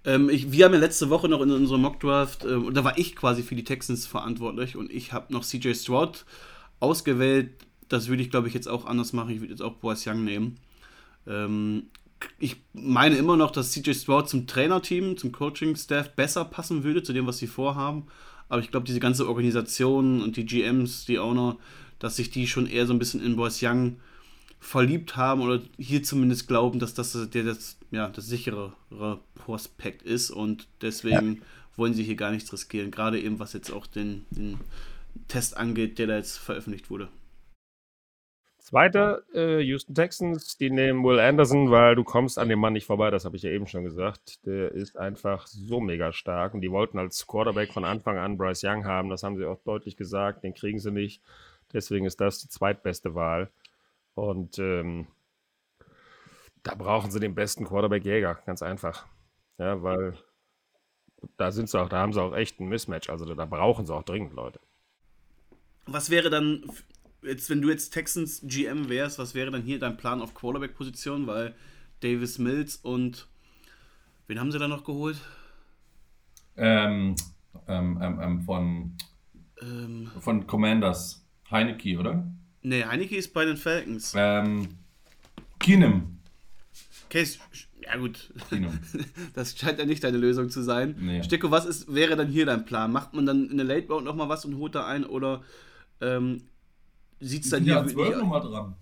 Speaker 1: Ähm, ich, wir haben ja letzte Woche noch in unserem Mockdraft, äh, da war ich quasi für die Texans verantwortlich und ich habe noch CJ Stroud ausgewählt, das würde ich, glaube ich, jetzt auch anders machen. Ich würde jetzt auch Boas Young nehmen. Ähm, ich meine immer noch, dass CJ Stroud zum Trainerteam, zum Coaching-Staff besser passen würde, zu dem, was sie vorhaben. Aber ich glaube, diese ganze Organisation und die GMs, die Owner, dass sich die schon eher so ein bisschen in Boas Young verliebt haben oder hier zumindest glauben, dass das der das, ja, das sichere Prospekt ist und deswegen ja. wollen sie hier gar nichts riskieren. Gerade eben, was jetzt auch den, den Test angeht, der da jetzt veröffentlicht wurde.
Speaker 2: Zweiter, äh, Houston Texans, die nehmen Will Anderson, weil du kommst an dem Mann nicht vorbei, das habe ich ja eben schon gesagt. Der ist einfach so mega stark und die wollten als Quarterback von Anfang an Bryce Young haben, das haben sie auch deutlich gesagt, den kriegen sie nicht. Deswegen ist das die zweitbeste Wahl. Und ähm, da brauchen sie den besten Quarterback-Jäger, ganz einfach. Ja, weil da sind sie auch, da haben sie auch echt ein Mismatch. Also da brauchen sie auch dringend Leute.
Speaker 1: Was wäre dann jetzt, wenn du jetzt Texans GM wärst, was wäre dann hier dein Plan auf Quarterback-Position? Weil Davis Mills und wen haben sie da noch geholt?
Speaker 3: Ähm, ähm, ähm, ähm von, ähm. von Commanders. Heineke, oder?
Speaker 1: Nee, Heineke ist bei den Falcons.
Speaker 3: Ähm, Keenum.
Speaker 1: Okay, ja gut. Keenum. [LAUGHS] Das scheint ja nicht deine Lösung zu sein. Nee. Stecko, was ist, wäre dann hier dein Plan? Macht man dann in der Late Round nochmal was und holt da ein oder ähm, sieht es dann hier.
Speaker 3: Ja, 12 nochmal dran.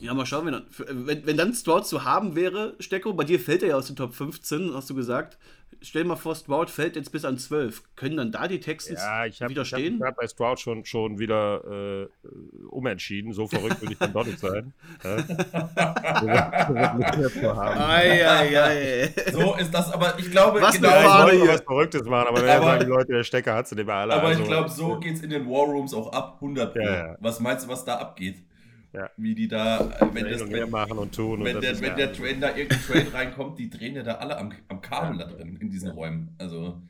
Speaker 1: Ja, mal schauen, wenn, wenn, wenn dann Stroud zu haben wäre, Stecko, bei dir fällt er ja aus den Top 15, hast du gesagt. Stell dir mal vor, Stroud fällt jetzt bis an 12. Können dann da die Texans
Speaker 2: ja, ich hab,
Speaker 1: widerstehen?
Speaker 2: Ich habe bei Stroud schon, schon wieder äh, umentschieden. So verrückt will ich dann doch nicht sein. [LAUGHS]
Speaker 1: ei, ei, ei.
Speaker 3: So ist das, aber ich glaube,
Speaker 1: was
Speaker 2: genau, ich wollte was Verrücktes machen, aber dann sagen die Leute, der Stecker hat sie nicht mehr alle.
Speaker 3: Aber also, ich glaube, so geht es in den War Rooms auch ab, 100
Speaker 2: ja, ja.
Speaker 3: Was meinst du, was da abgeht?
Speaker 2: Ja.
Speaker 3: Wie die da, wenn
Speaker 2: das, wenn, machen und tun.
Speaker 3: Wenn,
Speaker 2: und
Speaker 3: der, wenn der Train da irgendein Train [LAUGHS] reinkommt, die drehen ja da alle am, am Kabel da drin, in diesen Räumen. Also,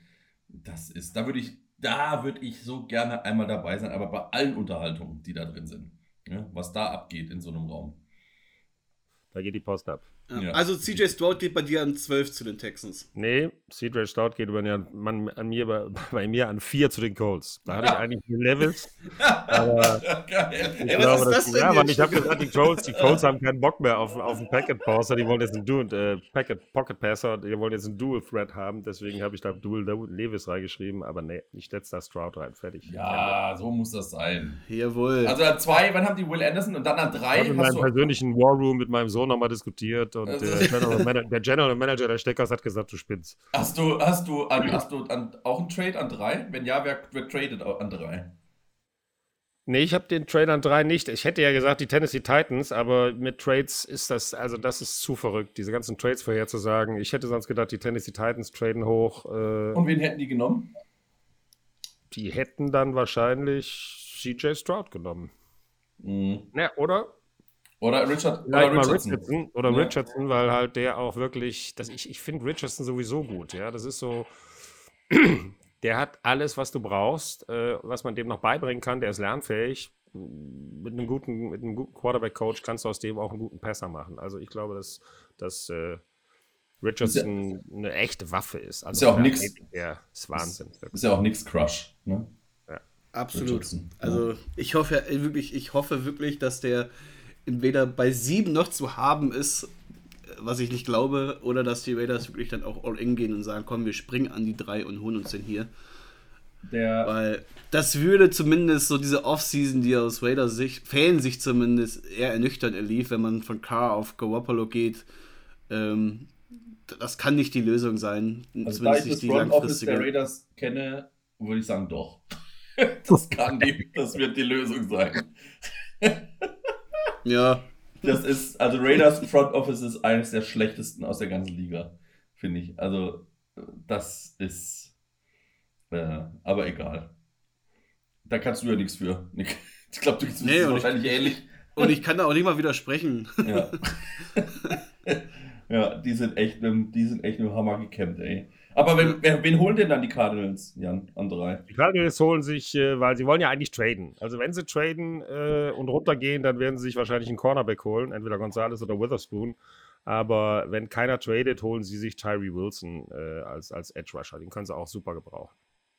Speaker 3: das ist, da würde ich, da würde ich so gerne einmal dabei sein, aber bei allen Unterhaltungen, die da drin sind. Ja, was da abgeht in so einem Raum.
Speaker 2: Da geht die Post ab.
Speaker 1: Ja. Also CJ Stroud geht bei dir an 12 zu den Texans.
Speaker 2: Nee, CJ Stroud geht bei mir, man, an mir, bei, [LAUGHS] bei, mir an 4 zu den Colts. Da hatte ich eigentlich die Levels. [LAUGHS] aber ich Ey, glaube, das, ja, Mann, ich habe gesagt, die Colts, die Colts haben keinen Bock mehr auf, auf einen Packet Passer, die wollen jetzt einen Dual, äh, Packet, Pocket Passer, die wollen jetzt einen Dual Threat haben, deswegen habe ich da Dual Levis reingeschrieben, aber nee, ich setze da Stroud rein, fertig.
Speaker 3: Ja, so muss das sein.
Speaker 1: Jawohl.
Speaker 3: Also an zwei, wann haben die Will Anderson und dann an drei? Ich
Speaker 2: habe in meinem persönlichen War Room mit meinem Sohn nochmal diskutiert und also, der, General Manager, der, General Manager, der Steckers hat gesagt, du spinnst.
Speaker 3: Hast du, hast du, an, hast du an, auch einen Trade an drei? Wenn ja, wer, wer tradet an drei?
Speaker 2: Nee, ich habe den Trade an drei nicht. Ich hätte ja gesagt, die Tennessee Titans, aber mit Trades ist das, also das ist zu verrückt, diese ganzen Trades vorherzusagen. Ich hätte sonst gedacht, die Tennessee Titans traden hoch.
Speaker 3: Äh, und wen hätten die genommen?
Speaker 2: Die hätten dann wahrscheinlich CJ Stroud genommen. Mhm. Ja, oder?
Speaker 3: Oder Richard oder
Speaker 2: Richardson. Richardson. Oder ja. Richardson, weil halt der auch wirklich, das, ich, ich finde Richardson sowieso gut, ja. Das ist so, [CLEARS THROAT] der hat alles, was du brauchst, äh, was man dem noch beibringen kann, der ist lernfähig. Mit einem guten, mit einem guten Quarterback-Coach kannst du aus dem auch einen guten Passer machen. Also ich glaube, dass, dass äh, Richardson ja, eine echte Waffe ist. Also
Speaker 3: ist ja auch nichts.
Speaker 2: Ja, ist Wahnsinn.
Speaker 3: Ist, ist ja auch nichts Crush, ne?
Speaker 1: Ja. Absolut. Also ich hoffe wirklich, ich hoffe wirklich, dass der entweder bei sieben noch zu haben ist, was ich nicht glaube, oder dass die Raiders wirklich dann auch all in gehen und sagen, komm, wir springen an die drei und holen uns den hier. Der Weil das würde zumindest so diese Offseason, die aus Raiders Sicht, Fansicht zumindest, eher ernüchternd erlief, wenn man von Carr auf Garoppolo geht. Ähm, das kann nicht die Lösung sein.
Speaker 3: Also da ich das Front Office der Raiders kenne, würde ich sagen, doch. [LAUGHS] das kann die, das wird die Lösung sein. [LAUGHS]
Speaker 1: Ja.
Speaker 3: Das ist, also Raiders Front Office ist eines der schlechtesten aus der ganzen Liga, finde ich. Also, das ist. Äh, aber egal. Da kannst du ja nichts für, Nick. [LAUGHS] Ich glaube, du bist nee, wahrscheinlich ich, ähnlich.
Speaker 1: Und ich kann da auch nicht mal widersprechen.
Speaker 3: Ja. [LAUGHS] [LAUGHS] ja, die sind echt, die sind echt mit dem Hammer gekämmt, ey. Aber wen, wen, holen denn dann die Cardinals, Jan, an drei?
Speaker 2: Die Cardinals holen sich, äh, weil sie wollen ja eigentlich traden. Also wenn sie traden äh, und runtergehen, dann werden sie sich wahrscheinlich einen Cornerback holen, entweder Gonzalez oder Witherspoon. Aber wenn keiner tradet, holen sie sich Tyree Wilson äh, als, als Edge Rusher. Den können sie auch super gebrauchen.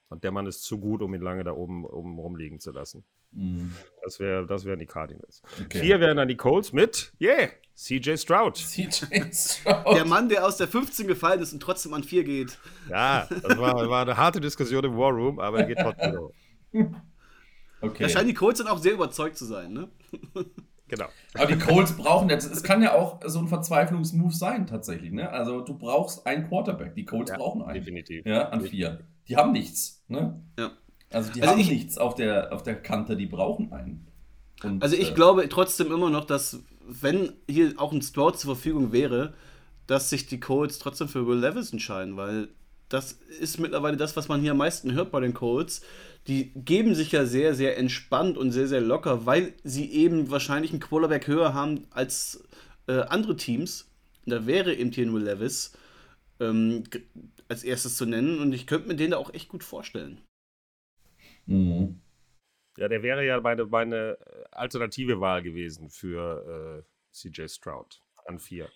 Speaker 2: Und der Mann ist zu gut, um ihn lange da oben, oben rumliegen zu lassen. Mhm. Das, wär, das wären die Cardinals. Okay. Vier wären dann die Colts mit, yeah, CJ Stroud. CJ
Speaker 1: Stroud. Der Mann, der aus der 15 gefallen ist und trotzdem an 4 geht.
Speaker 2: Ja, das war, war eine harte Diskussion im War Room, aber er geht trotzdem hoch. [LAUGHS]
Speaker 1: Okay. Da scheinen die Colts dann auch sehr überzeugt zu sein, ne?
Speaker 2: Genau.
Speaker 3: Aber die Colts brauchen jetzt, es kann ja auch so ein Verzweiflungsmove sein, tatsächlich, ne? Also du brauchst einen Quarterback. Die Colts ja, brauchen einen.
Speaker 2: Definitiv.
Speaker 3: Ja, an vier. Die haben nichts, ne?
Speaker 1: Ja.
Speaker 3: Also die also haben ich, nichts auf der, auf der Kante, die brauchen einen.
Speaker 1: Und, also ich äh, glaube trotzdem immer noch, dass wenn hier auch ein Stroud zur Verfügung wäre, dass sich die Colts trotzdem für Will Levis entscheiden, weil das ist mittlerweile das, was man hier am meisten hört bei den Colts. Die geben sich ja sehr, sehr entspannt und sehr, sehr locker, weil sie eben wahrscheinlich einen Quarterback höher haben als äh, andere Teams. Da wäre eben hier ein Will Levis ähm, als erstes zu nennen und ich könnte mir den da auch echt gut vorstellen.
Speaker 2: Mhm. Ja, der wäre ja meine, meine äh, alternative Wahl gewesen für äh, CJ Stroud an vier.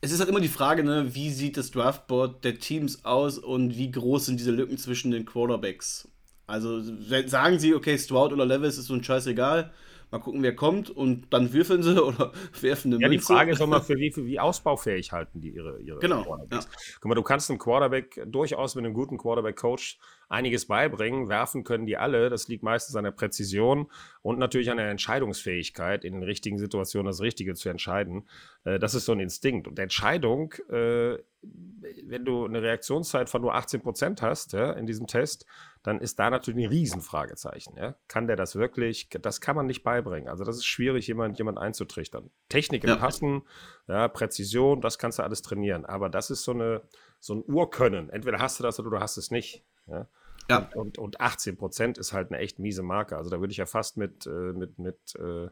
Speaker 1: Es ist halt immer die Frage, ne, wie sieht das Draftboard der Teams aus und wie groß sind diese Lücken zwischen den Quarterbacks? Also sagen sie, okay, Stroud oder Levis ist so ein Scheißegal, mal gucken, wer kommt und dann würfeln sie [LAUGHS] oder werfen eine
Speaker 2: Ja, Münze. die Frage ist auch mal, [LAUGHS] für wie, für wie ausbaufähig halten die ihre, ihre
Speaker 1: genau, Quarterbacks. Ja.
Speaker 2: Guck mal, du kannst einem Quarterback durchaus mit einem guten Quarterback-Coach einiges beibringen. Werfen können die alle. Das liegt meistens an der Präzision und natürlich an der Entscheidungsfähigkeit, in den richtigen Situationen das Richtige zu entscheiden. Äh, das ist so ein Instinkt. Und Entscheidung, äh, wenn du eine Reaktionszeit von nur 18 Prozent hast in diesem Test, dann ist da natürlich ein Riesenfragezeichen. Ja? Kann der das wirklich? Das kann man nicht beibringen. Also das ist schwierig, jemand, jemand einzutrichtern. Technik im ja. Passen, ja, Präzision, das kannst du alles trainieren. Aber das ist so, eine, so ein Urkönnen. Entweder hast du das oder du hast es nicht. Ja?
Speaker 1: Ja.
Speaker 2: Und, und 18 Prozent ist halt eine echt miese Marke. Also da würde ich ja fast mit, äh, mit, mit äh,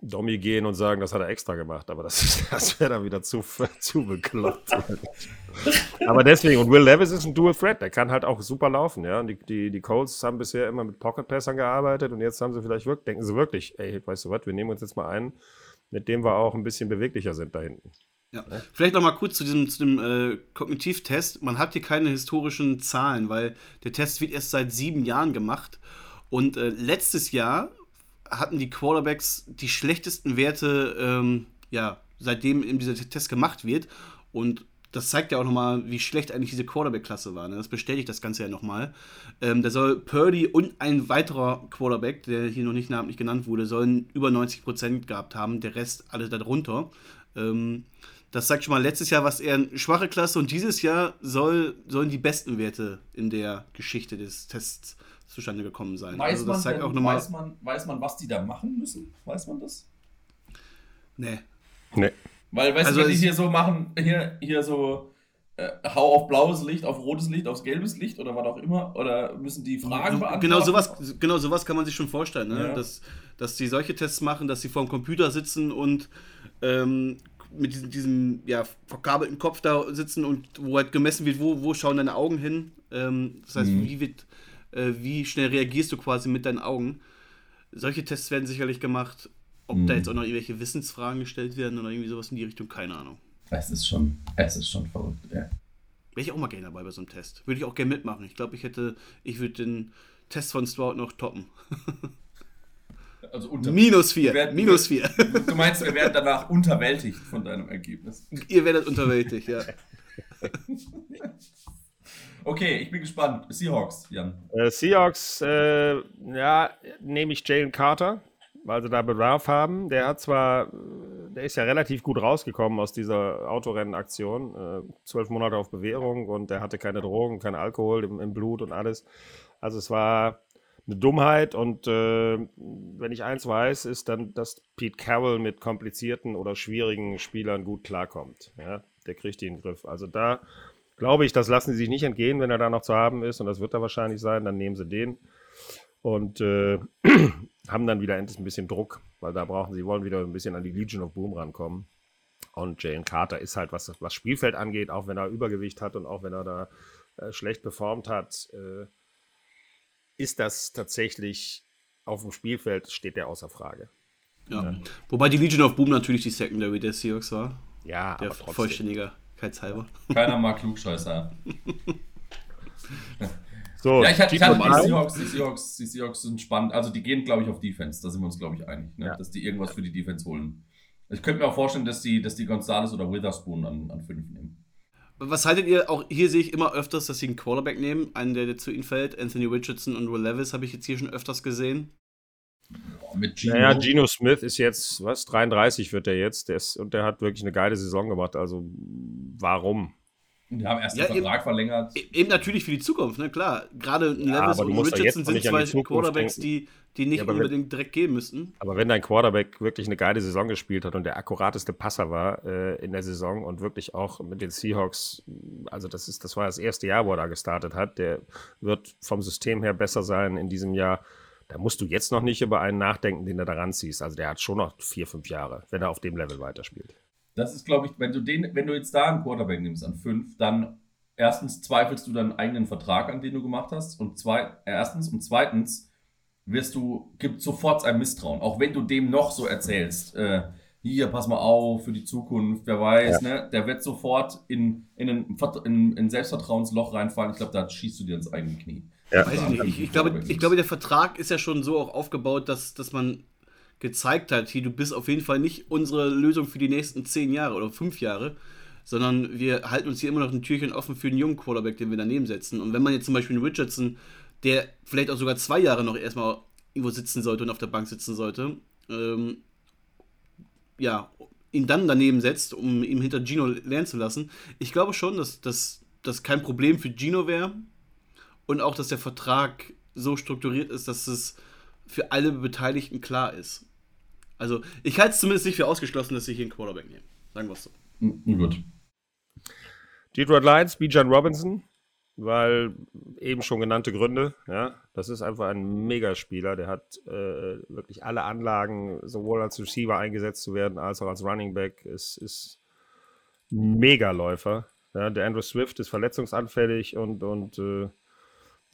Speaker 2: Domi gehen und sagen, das hat er extra gemacht, aber das, [LAUGHS] das wäre dann wieder zu, zu bekloppt. [LAUGHS] aber deswegen, und Will Levis ist ein Dual Threat, der kann halt auch super laufen, ja. Und die, die, die Colts haben bisher immer mit Pocket Passern gearbeitet und jetzt haben sie vielleicht wirklich, denken sie wirklich, ey, weißt du was, wir nehmen uns jetzt mal einen, mit dem wir auch ein bisschen beweglicher sind da hinten.
Speaker 1: Ja. Vielleicht noch mal kurz zu diesem, zu dem äh, Kognitivtest. Man hat hier keine historischen Zahlen, weil der Test wird erst seit sieben Jahren gemacht. Und äh, letztes Jahr hatten die Quarterbacks die schlechtesten Werte, ähm, ja, seitdem dieser Test gemacht wird. Und das zeigt ja auch nochmal, wie schlecht eigentlich diese Quarterback-Klasse war. Ne? Das bestätigt das Ganze ja nochmal. Ähm, da soll Purdy und ein weiterer Quarterback, der hier noch nicht namentlich genannt wurde, sollen über 90% gehabt haben. Der Rest alle darunter. Ähm, das sagt schon mal letztes Jahr was eher eine schwache Klasse und dieses Jahr soll, sollen die besten Werte in der Geschichte des Tests zustande gekommen sein.
Speaker 3: Weiß, also das man, zeigt auch nochmal, weiß, man, weiß man, was die da machen müssen? Weiß man das?
Speaker 1: Nee.
Speaker 2: Nee.
Speaker 3: Weil, weißt also du, wenn die hier so machen, hier, hier so, äh, hau auf blaues Licht, auf rotes Licht, aufs gelbes Licht oder was auch immer, oder müssen die Fragen
Speaker 1: beantworten? Genau sowas, genau sowas kann man sich schon vorstellen, ne? Ja. dass, dass die solche Tests machen, dass sie vor dem Computer sitzen und ähm, mit diesem, diesem ja, verkabelten Kopf da sitzen und wo halt gemessen wird, wo, wo schauen deine Augen hin. Ähm, das heißt, mhm. wie, wird, äh, wie schnell reagierst du quasi mit deinen Augen. Solche Tests werden sicherlich gemacht. Ob mhm. da jetzt auch noch irgendwelche Wissensfragen gestellt werden oder irgendwie sowas in die Richtung, keine Ahnung.
Speaker 3: Es ist schon, es ist schon verrückt, ja.
Speaker 1: Wäre ich auch mal gerne dabei bei so einem Test. Würde ich auch gerne mitmachen. Ich glaube, ich hätte, ich würde den Test von Stroud noch toppen. [LAUGHS]
Speaker 3: Also unter
Speaker 1: Minus 4. Minus 4.
Speaker 3: Du meinst, wir werden danach unterwältigt von deinem Ergebnis.
Speaker 1: Ihr werdet unterwältigt, ja. [LAUGHS]
Speaker 3: Okay, ich bin gespannt. Seahawks, Jan.
Speaker 2: Äh, Seahawks, äh, ja, nehme ich Jalen Carter weil sie da Bedarf haben. Der hat zwar, der ist ja relativ gut rausgekommen aus dieser Autorennenaktion, äh, zwölf Monate auf Bewährung und der hatte keine Drogen, kein Alkohol im, im Blut und alles. Also es war eine Dummheit und äh, wenn ich eins weiß, ist dann, dass Pete Carroll mit komplizierten oder schwierigen Spielern gut klarkommt. Ja? Der kriegt den Griff. Also da glaube ich, das lassen sie sich nicht entgehen, wenn er da noch zu haben ist und das wird er wahrscheinlich sein, dann nehmen sie den. Und äh, [CLEARS THROAT] haben dann wieder endlich ein bisschen Druck, weil da brauchen sie, wollen wieder ein bisschen an die Legion of Boom rankommen. Und Jane Carter ist halt, was das Spielfeld angeht, auch wenn er Übergewicht hat und auch wenn er da äh, schlecht performt hat, äh, ist das tatsächlich auf dem Spielfeld, steht der außer Frage.
Speaker 1: Ja. ja. Wobei die Legion of Boom natürlich die Secondary der Seahawks war.
Speaker 2: Ja,
Speaker 1: der aber Vollständigkeitshalber.
Speaker 3: Keiner mag Klugscheißer. [LAUGHS]
Speaker 2: So,
Speaker 3: ja, ich hatte, ich hatte die, Seahawks, die, Seahawks, die Seahawks sind spannend. Also die gehen, glaube ich, auf Defense. Da sind wir uns, glaube ich, einig, ne? ja. dass die irgendwas für die Defense holen. Ich könnte mir auch vorstellen, dass die, dass die Gonzales oder Witherspoon an, an fünf nehmen.
Speaker 1: Was haltet ihr? Auch hier sehe ich immer öfters, dass sie einen Quarterback nehmen. Einen, der, zu ihnen fällt. Anthony Richardson und Will Levis habe ich jetzt hier schon öfters gesehen.
Speaker 2: mit Gino. Naja, Gino Smith ist jetzt, was, 33 wird er jetzt. Der ist, und der hat wirklich eine geile Saison gemacht. Also, warum?
Speaker 3: Die haben erst ja, den Vertrag eben, verlängert.
Speaker 1: E-, eben natürlich für die Zukunft, ne? Klar. Gerade ja, Levis und Richardson sind zwei Quarterbacks, die, die nicht ja, unbedingt wenn, direkt gehen müssten.
Speaker 2: Aber wenn dein Quarterback wirklich eine geile Saison gespielt hat und der akkurateste Passer war äh, in der Saison und wirklich auch mit den Seahawks, also das ist, das war das erste Jahr, wo er da gestartet hat, der wird vom System her besser sein in diesem Jahr. Da musst du jetzt noch nicht über einen nachdenken, den du daran ziehst. Also der hat schon noch vier, fünf Jahre, wenn er auf dem Level weiterspielt.
Speaker 3: Das ist, glaube ich, wenn du den, wenn du jetzt da einen Quarterback nimmst an fünf, dann erstens zweifelst du deinen eigenen Vertrag, an den du gemacht hast, und zwei, erstens und zweitens wirst du, gibt sofort ein Misstrauen, auch wenn du dem noch so erzählst, äh, hier, pass mal auf für die Zukunft, wer weiß, ja. ne? Der wird sofort in, in, ein, in, in Selbstvertrauensloch reinfallen. Ich glaube, da schießt du dir ins eigene Knie.
Speaker 1: Ja. Weiß ich nicht. Ich, ich, glaube, ich glaube, der Vertrag ist ja schon so auch aufgebaut, dass, dass man gezeigt hat, hier, du bist auf jeden Fall nicht unsere Lösung für die nächsten zehn Jahre oder fünf Jahre, sondern wir halten uns hier immer noch ein Türchen offen für einen jungen Quarterback, den wir daneben setzen. Und wenn man jetzt zum Beispiel einen Richardson, der vielleicht auch sogar zwei Jahre noch erstmal irgendwo sitzen sollte und auf der Bank sitzen sollte, ähm, ja, ihn dann daneben setzt, um ihn hinter Gino lernen zu lassen. Ich glaube schon, dass das kein Problem für Gino wäre und auch, dass der Vertrag so strukturiert ist, dass es für alle Beteiligten klar ist. Also, ich halte es zumindest nicht für ausgeschlossen, dass ich hier einen Quarterback nehme. Sagen wir es so.
Speaker 3: Gut.
Speaker 2: Detroit Lions, Bijan Robinson, weil eben schon genannte Gründe. Ja, das ist einfach ein Megaspieler. Der hat äh, wirklich alle Anlagen, sowohl als Receiver eingesetzt zu werden, als auch als Running Back. Es ist ein Megaläufer. Ja, der Andrew Swift ist verletzungsanfällig und, und äh,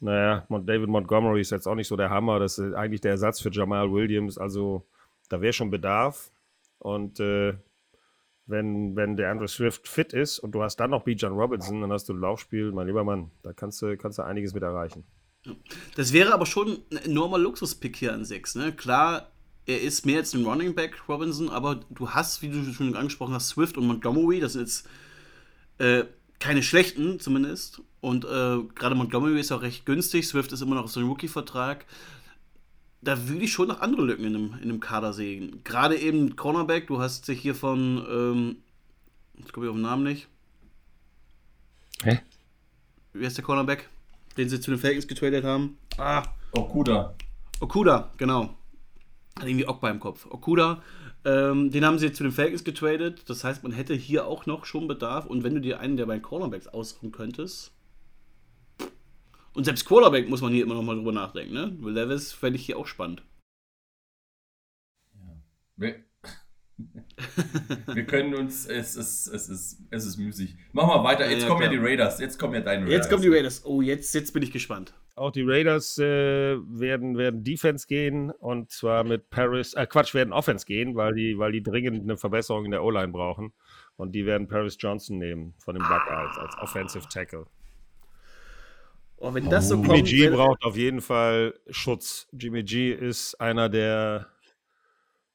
Speaker 2: naja, David Montgomery ist jetzt auch nicht so der Hammer. Das ist eigentlich der Ersatz für Jamal Williams. Also da wäre schon Bedarf. Und äh, wenn, wenn der Andrew Swift fit ist und du hast dann noch B. John Robinson, dann hast du ein Laufspiel, mein lieber Mann, da kannst du, kannst du einiges mit erreichen.
Speaker 1: Das wäre aber schon ein enormer Luxuspick hier an 6. Ne? Klar, er ist mehr als ein Running Back, Robinson, aber du hast, wie du schon angesprochen hast, Swift und Montgomery, das sind jetzt äh, keine schlechten zumindest. Und äh, gerade Montgomery ist auch recht günstig, Swift ist immer noch so einem Rookie-Vertrag. Da würde ich schon noch andere Lücken in dem, in dem Kader sehen. Gerade eben Cornerback, du hast sich hier von, ähm, jetzt komme ich auf den Namen nicht. Hä? Wie heißt der Cornerback? Den sie zu den Falcons getradet haben.
Speaker 3: Ah. Okuda.
Speaker 1: Okuda, genau. Hat irgendwie Okba im Kopf. Okuda, ähm, den haben sie zu den Falcons getradet. Das heißt, man hätte hier auch noch schon Bedarf. Und wenn du dir einen der beiden Cornerbacks aussuchen könntest. Und selbst Quarterback muss man hier immer noch mal drüber nachdenken, ne? Will Levis fände ich hier auch spannend.
Speaker 3: Ja. Wir [LAUGHS] können uns, es ist, es ist, es ist müßig. Machen wir weiter. Jetzt ja, kommen klar. ja die Raiders. Jetzt kommen ja deine
Speaker 1: Raiders. Jetzt kommen die Raiders. Oh, jetzt, jetzt bin ich gespannt.
Speaker 2: Auch die Raiders äh, werden, werden Defense gehen und zwar mit Paris, äh, Quatsch, werden Offense gehen, weil die, weil die dringend eine Verbesserung in der O-Line brauchen. Und die werden Paris Johnson nehmen von den Buckeyes als Offensive Tackle.
Speaker 1: Oh, wenn das so
Speaker 2: Jimmy kommt, G braucht auf jeden Fall Schutz. Jimmy G ist einer der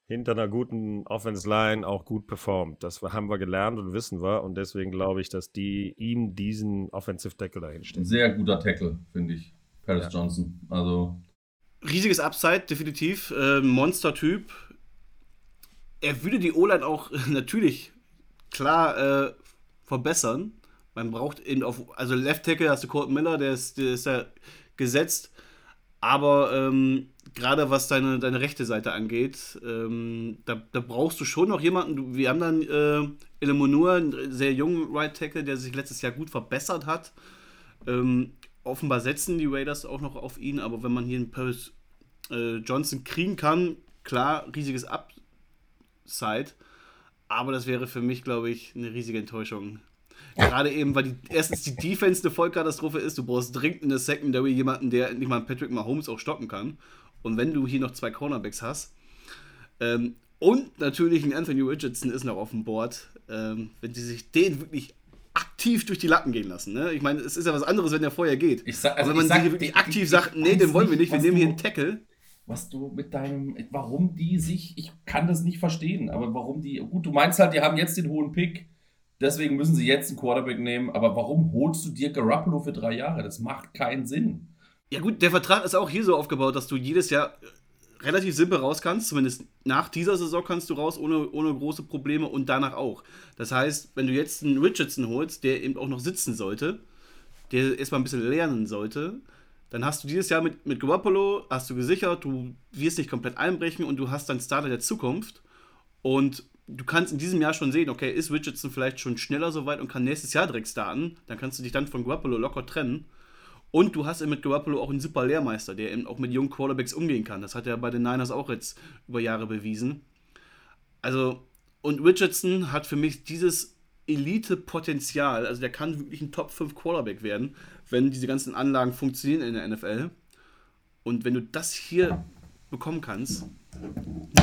Speaker 2: hinter einer guten Offense Line auch gut performt. Das haben wir gelernt und wissen wir. Und deswegen glaube ich, dass die ihm diesen Offensive Tackle dahin stehen.
Speaker 3: Sehr guter Tackle, finde ich. Paris ja. Johnson. Also.
Speaker 1: Riesiges Upside, definitiv. Äh, Monster-Typ. Er würde die O-Line auch [LAUGHS] natürlich klar äh, verbessern. Man braucht eben auf, also Left Tackle hast du Colton Miller, der ist, der ist ja gesetzt. Aber ähm, gerade was deine, deine rechte Seite angeht, ähm, da, da, brauchst du schon noch jemanden. Wir haben dann äh, Elemonur, einen sehr jungen Right Tackle, der sich letztes Jahr gut verbessert hat. Ähm, offenbar setzen die Raiders auch noch auf ihn, aber wenn man hier einen Paris äh, Johnson kriegen kann, klar, riesiges Upside. Aber das wäre für mich, glaube ich, eine riesige Enttäuschung. Gerade eben, weil die, erstens die Defense eine Vollkatastrophe ist. Du brauchst dringend in der Secondary jemanden, der nicht mal Patrick Mahomes auch stoppen kann. Und wenn du hier noch zwei Cornerbacks hast, ähm, und natürlich ein Anthony Richardson ist noch auf dem Board, ähm, wenn sie sich den wirklich aktiv durch die Lappen gehen lassen. Ne? Ich meine, es ist ja was anderes, wenn der vorher geht.
Speaker 3: Sag, also
Speaker 1: Aber wenn man sag, wirklich die, aktiv die, sagt, nee, den wollen wir nicht, wir nehmen hier einen Tackle.
Speaker 3: Was du mit deinem, warum die sich, ich kann das nicht verstehen, aber warum die, gut, du meinst halt, die haben jetzt den hohen Pick, deswegen müssen sie jetzt einen Quarterback nehmen, aber warum holst du dir Garoppolo für drei Jahre? Das macht keinen Sinn.
Speaker 1: Ja gut, der Vertrag ist auch hier so aufgebaut, dass du jedes Jahr relativ simpel raus kannst. Zumindest nach dieser Saison kannst du raus ohne, ohne große Probleme und danach auch. Das heißt, wenn du jetzt einen Richardson holst, der eben auch noch sitzen sollte, der erstmal ein bisschen lernen sollte, dann hast du dieses Jahr mit, mit Garoppolo, hast du gesichert, du wirst nicht komplett einbrechen und du hast deinen Starter der Zukunft. Und du kannst in diesem Jahr schon sehen, okay, ist Richardson vielleicht schon schneller soweit und kann nächstes Jahr direkt starten. Dann kannst du dich dann von Garoppolo locker trennen. Und du hast mit Garoppolo auch einen super Lehrmeister, der eben auch mit jungen Quarterbacks umgehen kann. Das hat er bei den Niners auch jetzt über Jahre bewiesen. Also, und Richardson hat für mich dieses Elite-Potenzial. Also, der kann wirklich ein Top 5 Quarterback werden, wenn diese ganzen Anlagen funktionieren in der NFL. Und wenn du das hier bekommen kannst,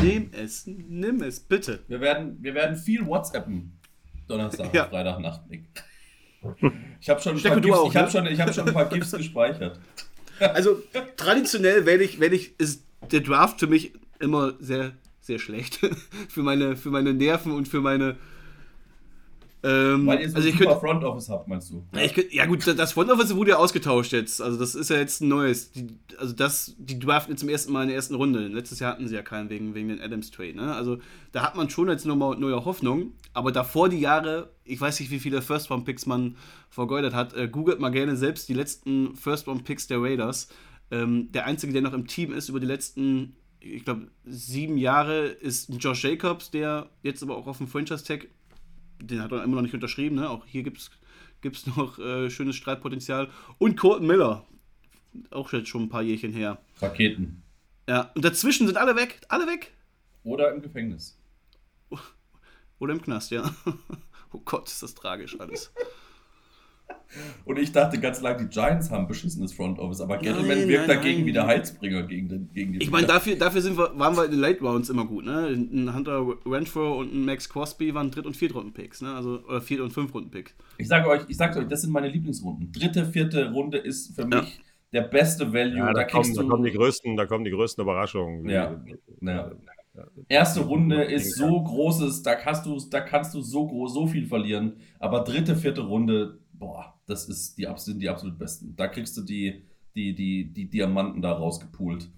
Speaker 1: nimm es, nimm es, bitte.
Speaker 3: Wir werden, wir werden viel WhatsAppen Donnerstag, ja. Freitag, Nacht, Nick. Ich habe schon, Stecke, ich hab ne? schon, ich hab schon ein paar GIFs gespeichert.
Speaker 1: Also traditionell werde ich, werd ich, ist der Draft für mich immer sehr, sehr schlecht. [LAUGHS] für, meine, für meine Nerven und für meine
Speaker 3: ähm, Weil ihr so also ein super Front Office habt, meinst du?
Speaker 1: Ja. Ich ja gut, das Front Office wurde ja ausgetauscht jetzt. Also das ist ja jetzt ein neues. Die, also das, die draften jetzt zum ersten Mal in der ersten Runde. Letztes Jahr hatten sie ja keinen wegen, wegen den Adams Trade. Ne? Also da hat man schon jetzt nochmal neue Hoffnung. Aber davor die Jahre, ich weiß nicht, wie viele First Round Picks man vergeudet hat. Äh, googelt mal gerne selbst die letzten First Round Picks der Raiders. Ähm, der einzige, der noch im Team ist über die letzten ich glaube, sieben Jahre ist Josh Jacobs, der jetzt aber auch auf dem Franchise Tag den hat er immer noch nicht unterschrieben. Ne? Auch hier gibt es [LAUGHS] noch äh, schönes Streitpotenzial. Und Colton Miller, auch jetzt schon ein paar Jährchen her.
Speaker 3: Raketen.
Speaker 1: Ja, und dazwischen sind alle weg. Alle weg.
Speaker 3: Oder im Gefängnis. [LAUGHS]
Speaker 1: Oder im Knast, ja. [LAUGHS] Oh Gott, ist das tragisch alles. [LAUGHS]
Speaker 3: Und ich dachte ganz lange, die Giants haben beschissenes Front Office, aber Gettleman
Speaker 1: Nein,
Speaker 3: wirkt
Speaker 1: nein,
Speaker 3: dagegen
Speaker 1: nein.
Speaker 3: wie der Heilsbringer gegen, den, gegen die
Speaker 1: Ich meine, dafür, dafür sind wir, waren wir in den Late Rounds immer gut. Ne? Ein Hunter Renfro und ein Max Crosby waren Dritt- und Viertrunden-Picks. Ne? Also, oder Viert- und Fünftrunden-Picks.
Speaker 3: Ich sage euch, ich sage euch, das sind meine Lieblingsrunden. Dritte, vierte Runde ist für
Speaker 1: Ja.
Speaker 3: mich der beste Value.
Speaker 2: Ja, da,
Speaker 3: da
Speaker 2: kommen,
Speaker 3: kriegst
Speaker 2: da,
Speaker 3: du
Speaker 2: kommen die größten, da kommen die größten Überraschungen.
Speaker 3: Ja, ja. Erste Runde ist so großes, da kannst du, da kannst du so groß, so viel verlieren. Aber dritte, vierte Runde, boah, das ist die, sind die absolut besten. Da kriegst du die, die, die, die Diamanten da rausgepoolt.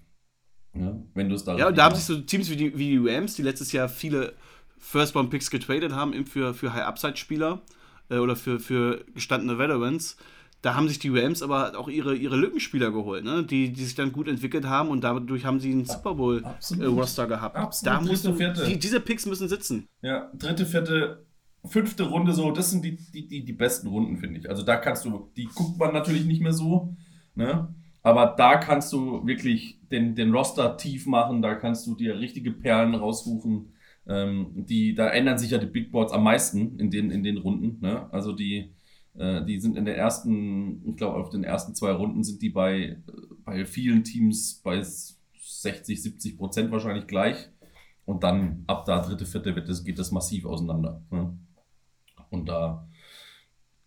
Speaker 3: Ja, wenn du es da
Speaker 1: Ja, und da haben sich so Teams wie die, wie die Rams, die letztes Jahr viele First-Round-Picks getradet haben, eben für, für High-Upside-Spieler äh, oder für, für gestandene Veterans. Da haben sich die Rams aber auch ihre, ihre Lückenspieler geholt, ne? die, die sich dann gut entwickelt haben und dadurch haben sie einen Super. Bowl-Roster gehabt.
Speaker 3: Absolut.
Speaker 1: Da musst du, die, diese Picks müssen sitzen.
Speaker 3: Ja, dritte, vierte, fünfte Runde so, das sind die, die, die, die besten Runden, finde ich. Also da kannst du, die guckt man natürlich nicht mehr so, ne? Aber da kannst du wirklich den, den Roster tief machen, da kannst du dir richtige Perlen raussuchen. Ähm, die, da ändern sich ja die Big Boards am meisten in den, in den Runden. Ne? Also die, äh, die sind in der ersten, ich glaube, auf den ersten zwei Runden sind die bei, bei vielen Teams bei 60, 70 Prozent wahrscheinlich gleich. Und dann ab da dritte, vierte wird das, geht das massiv auseinander. Ne? Und da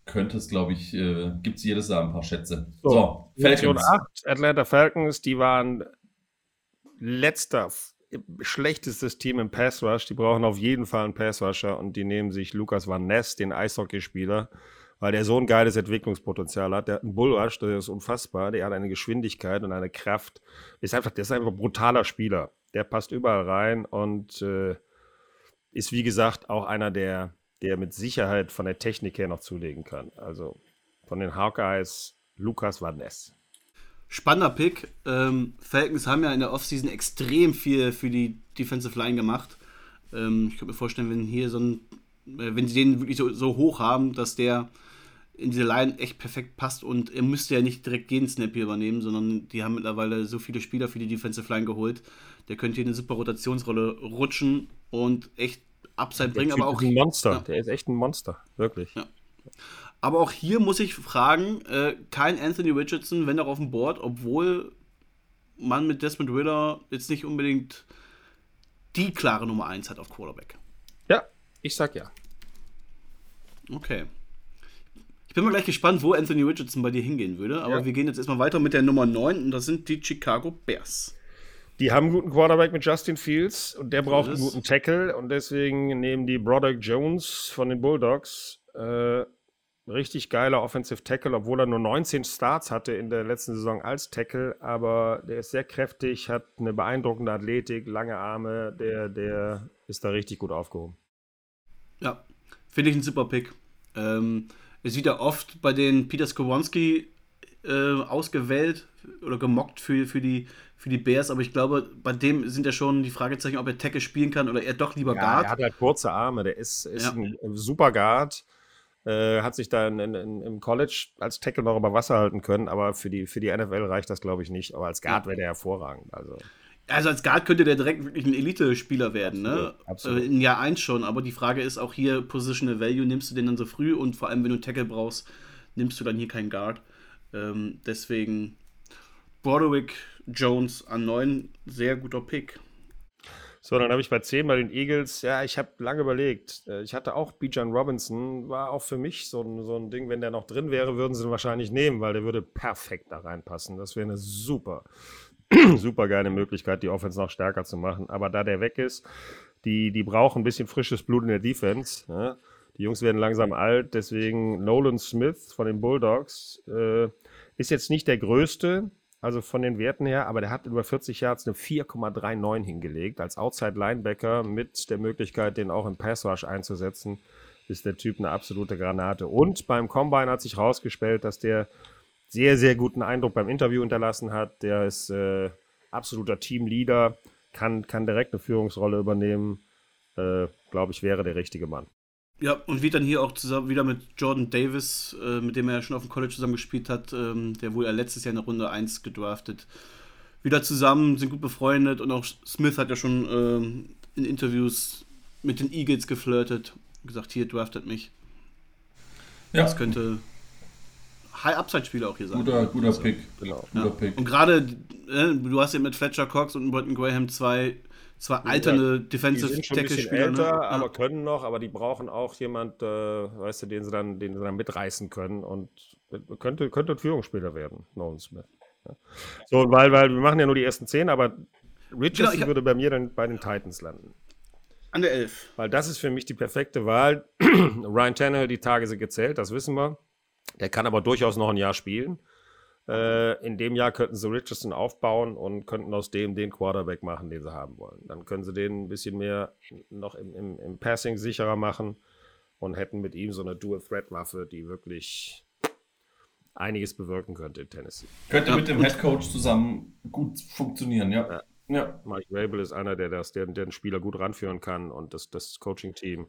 Speaker 3: könnte es, glaube ich, äh, gibt es jedes Jahr ein paar Schätze. So,
Speaker 2: Division
Speaker 3: Falcons.
Speaker 2: 8, Atlanta Falcons, die waren letzter, schlechtestes Team im Pass Rush. Die brauchen auf jeden Fall einen Pass Rusher und die nehmen sich Lukas Van Ness, den Eishockeyspieler, weil der so ein geiles Entwicklungspotenzial hat. Der hat einen Bull Rush, der ist unfassbar. Der hat eine Geschwindigkeit und eine Kraft. Ist einfach, der ist einfach ein brutaler Spieler. Der passt überall rein und äh, ist, wie gesagt, auch einer, der, der mit Sicherheit von der Technik her noch zulegen kann. Also von den Hawkeyes Lukas Van Ness.
Speaker 1: Spannender Pick. Ähm, Falcons haben ja in der Offseason extrem viel für die Defensive Line gemacht. Ähm, ich könnte mir vorstellen, wenn hier so ein, äh, wenn sie den wirklich so, so hoch haben, dass der in diese Line echt perfekt passt und er müsste ja nicht direkt jeden Snap hier übernehmen, sondern die haben mittlerweile so viele Spieler für die Defensive Line geholt. Der könnte hier eine super Rotationsrolle rutschen und echt Upside bringen, aber auch
Speaker 2: ist ein Monster.
Speaker 1: Ja.
Speaker 2: Der ist echt ein Monster, wirklich.
Speaker 1: Ja. Aber auch hier muss ich fragen, äh, kein Anthony Richardson, wenn auch auf dem Board, obwohl man mit Desmond Ritter jetzt nicht unbedingt die klare Nummer 1 hat auf Quarterback.
Speaker 2: Ja, ich sag ja.
Speaker 1: Okay. Ich bin mal gleich gespannt, wo Anthony Richardson bei dir hingehen würde, aber
Speaker 2: Ja.
Speaker 1: wir gehen jetzt erstmal weiter mit der Nummer 9 und das sind die Chicago Bears.
Speaker 2: Die haben einen guten Quarterback mit Justin Fields und der braucht einen guten Tackle und deswegen nehmen die Broderick Jones von den Bulldogs äh, richtig geiler Offensive Tackle, obwohl er nur 19 Starts hatte in der letzten Saison als Tackle, aber der ist sehr kräftig, hat eine beeindruckende Athletik, lange Arme, der, der ist da richtig gut aufgehoben.
Speaker 1: Ja, finde ich ein super Pick. Ähm, es wird ja oft bei den Peter Skowronski äh, ausgewählt oder gemockt für, für, die, für die Bears, aber ich glaube, bei dem sind ja schon die Fragezeichen, ob er Tackle spielen kann oder er doch lieber
Speaker 2: Ja,
Speaker 1: Guard.
Speaker 2: er hat halt kurze Arme, der ist, ist
Speaker 1: Ja.
Speaker 2: ein super Guard. Äh, hat sich da in, in, im College als Tackle noch über Wasser halten können, aber für die, für die NFL reicht das, glaube ich, nicht. Aber als Guard wäre der hervorragend. Also,
Speaker 1: Also als Guard könnte der direkt wirklich ein Elite-Spieler werden, ne?
Speaker 2: Absolut, absolut.
Speaker 1: Äh, In Jahr 1 schon, aber die Frage ist auch hier Positional Value, nimmst du den dann so früh und vor allem, wenn du Tackle brauchst, nimmst du dann hier keinen Guard. Ähm, deswegen Broderick Jones an 9, sehr guter Pick.
Speaker 2: so, dann habe ich bei 10 bei den Eagles, ja, ich habe lange überlegt. Äh, Ich hatte auch Bijan Robinson, war auch für mich so ein, so ein Ding, wenn der noch drin wäre, würden sie ihn wahrscheinlich nehmen, weil der würde perfekt da reinpassen. Das wäre eine super, [CLEARS THROAT] super geile Möglichkeit, die Offense noch stärker zu machen. Aber da der weg ist, die, die brauchen ein bisschen frisches Blut in der Defense. Ne? Die Jungs werden langsam alt, deswegen Nolan Smith von den Bulldogs äh, ist jetzt nicht der größte, also von den Werten her, aber der hat über 40 Yards eine 4,39 hingelegt. Als Outside Linebacker mit der Möglichkeit, den auch im Pass Rush einzusetzen, ist der Typ eine absolute Granate. Und beim Combine hat sich herausgestellt, dass der sehr, sehr guten Eindruck beim Interview hinterlassen hat. Der ist äh, absoluter Teamleader, kann, kann direkt eine Führungsrolle übernehmen. Äh, Glaube ich, wäre der richtige Mann.
Speaker 1: Ja, und wird dann hier auch zusammen wieder mit Jordan Davis, äh, mit dem er ja schon auf dem College zusammen gespielt hat, ähm, der wurde ja letztes Jahr in der Runde 1 gedraftet. Wieder zusammen, sind gut befreundet und auch Smith hat ja schon ähm, in Interviews mit den Eagles geflirtet, gesagt, hier draftet mich.
Speaker 3: Ja,
Speaker 1: Das könnte High-Upside-Spieler auch hier sein.
Speaker 3: Guter, guter Pick.
Speaker 2: Genau.
Speaker 3: Guter
Speaker 1: Ja.
Speaker 3: Pick.
Speaker 1: Und gerade, äh, du hast ja mit Fletcher Cox und Bretton Graham zwei, zwei alternde
Speaker 2: Die
Speaker 1: Defensive Tackle-Spieler.
Speaker 2: älter,
Speaker 1: Ne?
Speaker 2: aber
Speaker 1: Ja.
Speaker 2: können noch, aber die brauchen auch jemand, äh, weißt du, den sie dann, den sie dann mitreißen können und könnte, könnte ein Führungsspieler werden, Nolan Smith. Ja. So, weil, weil wir machen ja nur die ersten zehn, aber Richardson
Speaker 1: Genau,
Speaker 2: würde bei mir dann bei den Titans landen.
Speaker 1: An der 11.
Speaker 2: Weil das ist für mich die perfekte Wahl. [CLEARS THROAT] Ryan Tannehill, die Tage sind gezählt, das wissen wir. Der kann aber durchaus noch ein Jahr spielen. Äh, in dem Jahr könnten sie Richardson aufbauen und könnten aus dem den Quarterback machen, den sie haben wollen. Dann können sie den ein bisschen mehr noch im, im, im Passing sicherer machen und hätten mit ihm so eine Dual-Threat-Waffe, die wirklich einiges bewirken könnte in Tennessee.
Speaker 3: Könnte
Speaker 1: Ja,
Speaker 3: mit dem Head Coach zusammen gut funktionieren, ja.
Speaker 2: Ja.
Speaker 3: Ja.
Speaker 2: Mike Rabel ist einer, der, das, der, der den Spieler gut ranführen kann und das, das Coaching-Team.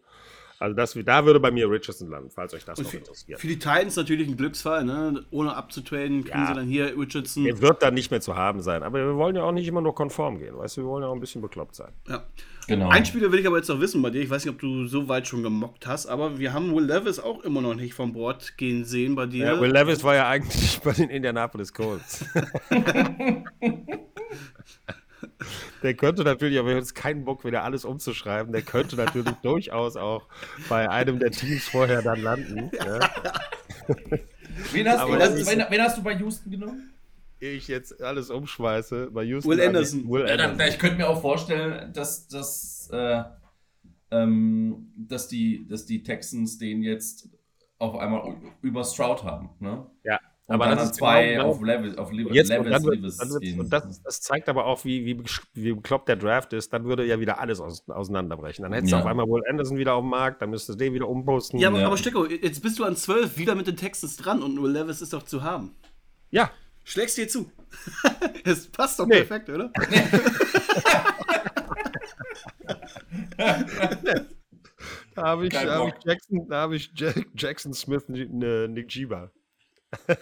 Speaker 2: Also das, da würde bei mir Richardson landen, falls euch das
Speaker 1: Und
Speaker 2: noch
Speaker 1: für,
Speaker 2: interessiert.
Speaker 1: für die Titans natürlich ein Glücksfall, ne? Ohne abzutraden kriegen
Speaker 2: Ja.
Speaker 1: sie dann hier Richardson.
Speaker 2: Der wird dann nicht mehr zu haben sein. Aber wir wollen ja auch nicht immer nur konform gehen. Weißt du, wir wollen ja auch ein bisschen bekloppt sein.
Speaker 1: Ja.
Speaker 3: Genau.
Speaker 1: Ein Spieler will ich aber jetzt noch wissen bei dir. Ich weiß nicht, ob du so weit schon gemockt hast, aber wir haben Will Levis auch immer noch nicht vom Bord gehen sehen bei dir.
Speaker 2: Ja, Will Levis war ja [LAUGHS] eigentlich bei den Indianapolis Colts. [LAUGHS] Der könnte natürlich, aber wir haben jetzt keinen Bock, wieder alles umzuschreiben. Der könnte natürlich [LAUGHS] durchaus auch bei einem der Teams vorher dann landen. [LAUGHS] Ja.
Speaker 3: Wen hast, du,
Speaker 2: das
Speaker 3: wen, wen, hast du bei Houston genommen?
Speaker 2: Ich jetzt alles umschmeiße. Bei Houston
Speaker 1: Will Anderson.
Speaker 2: Will
Speaker 3: Ja, dann,
Speaker 2: Anderson.
Speaker 3: ich könnte mir auch vorstellen, dass, dass, äh, ähm, dass, die, dass die Texans den jetzt auf einmal über Stroud haben. Ne?
Speaker 2: Ja,
Speaker 3: Und
Speaker 2: aber
Speaker 3: dann
Speaker 2: das ist
Speaker 3: zwei
Speaker 2: genau-
Speaker 3: auf Levis, auf Levis,
Speaker 2: Jetzt, und,
Speaker 3: Levis,
Speaker 2: dann
Speaker 3: gehen.
Speaker 2: und das, das zeigt aber auch, wie, wie, wie bekloppt der Draft ist. Dann würde ja wieder alles aus, auseinanderbrechen. Dann hättest du
Speaker 3: Ja.
Speaker 2: auf einmal Will Anderson wieder auf dem Markt, dann müsstest du den wieder umposten.
Speaker 1: ja, aber,
Speaker 3: Ja.
Speaker 1: aber Stecko, jetzt bist du an 12 wieder mit den Texans dran und Will Levis ist doch zu haben.
Speaker 2: ja.
Speaker 1: Schlägst dir zu. [LAUGHS] Es passt doch
Speaker 2: Nee.
Speaker 1: perfekt, oder? [LAUGHS] [LAUGHS]
Speaker 2: Da habe ich, da hab ich Jackson, da habe ich Jack, Jackson Smith, ne, Nick Jiba.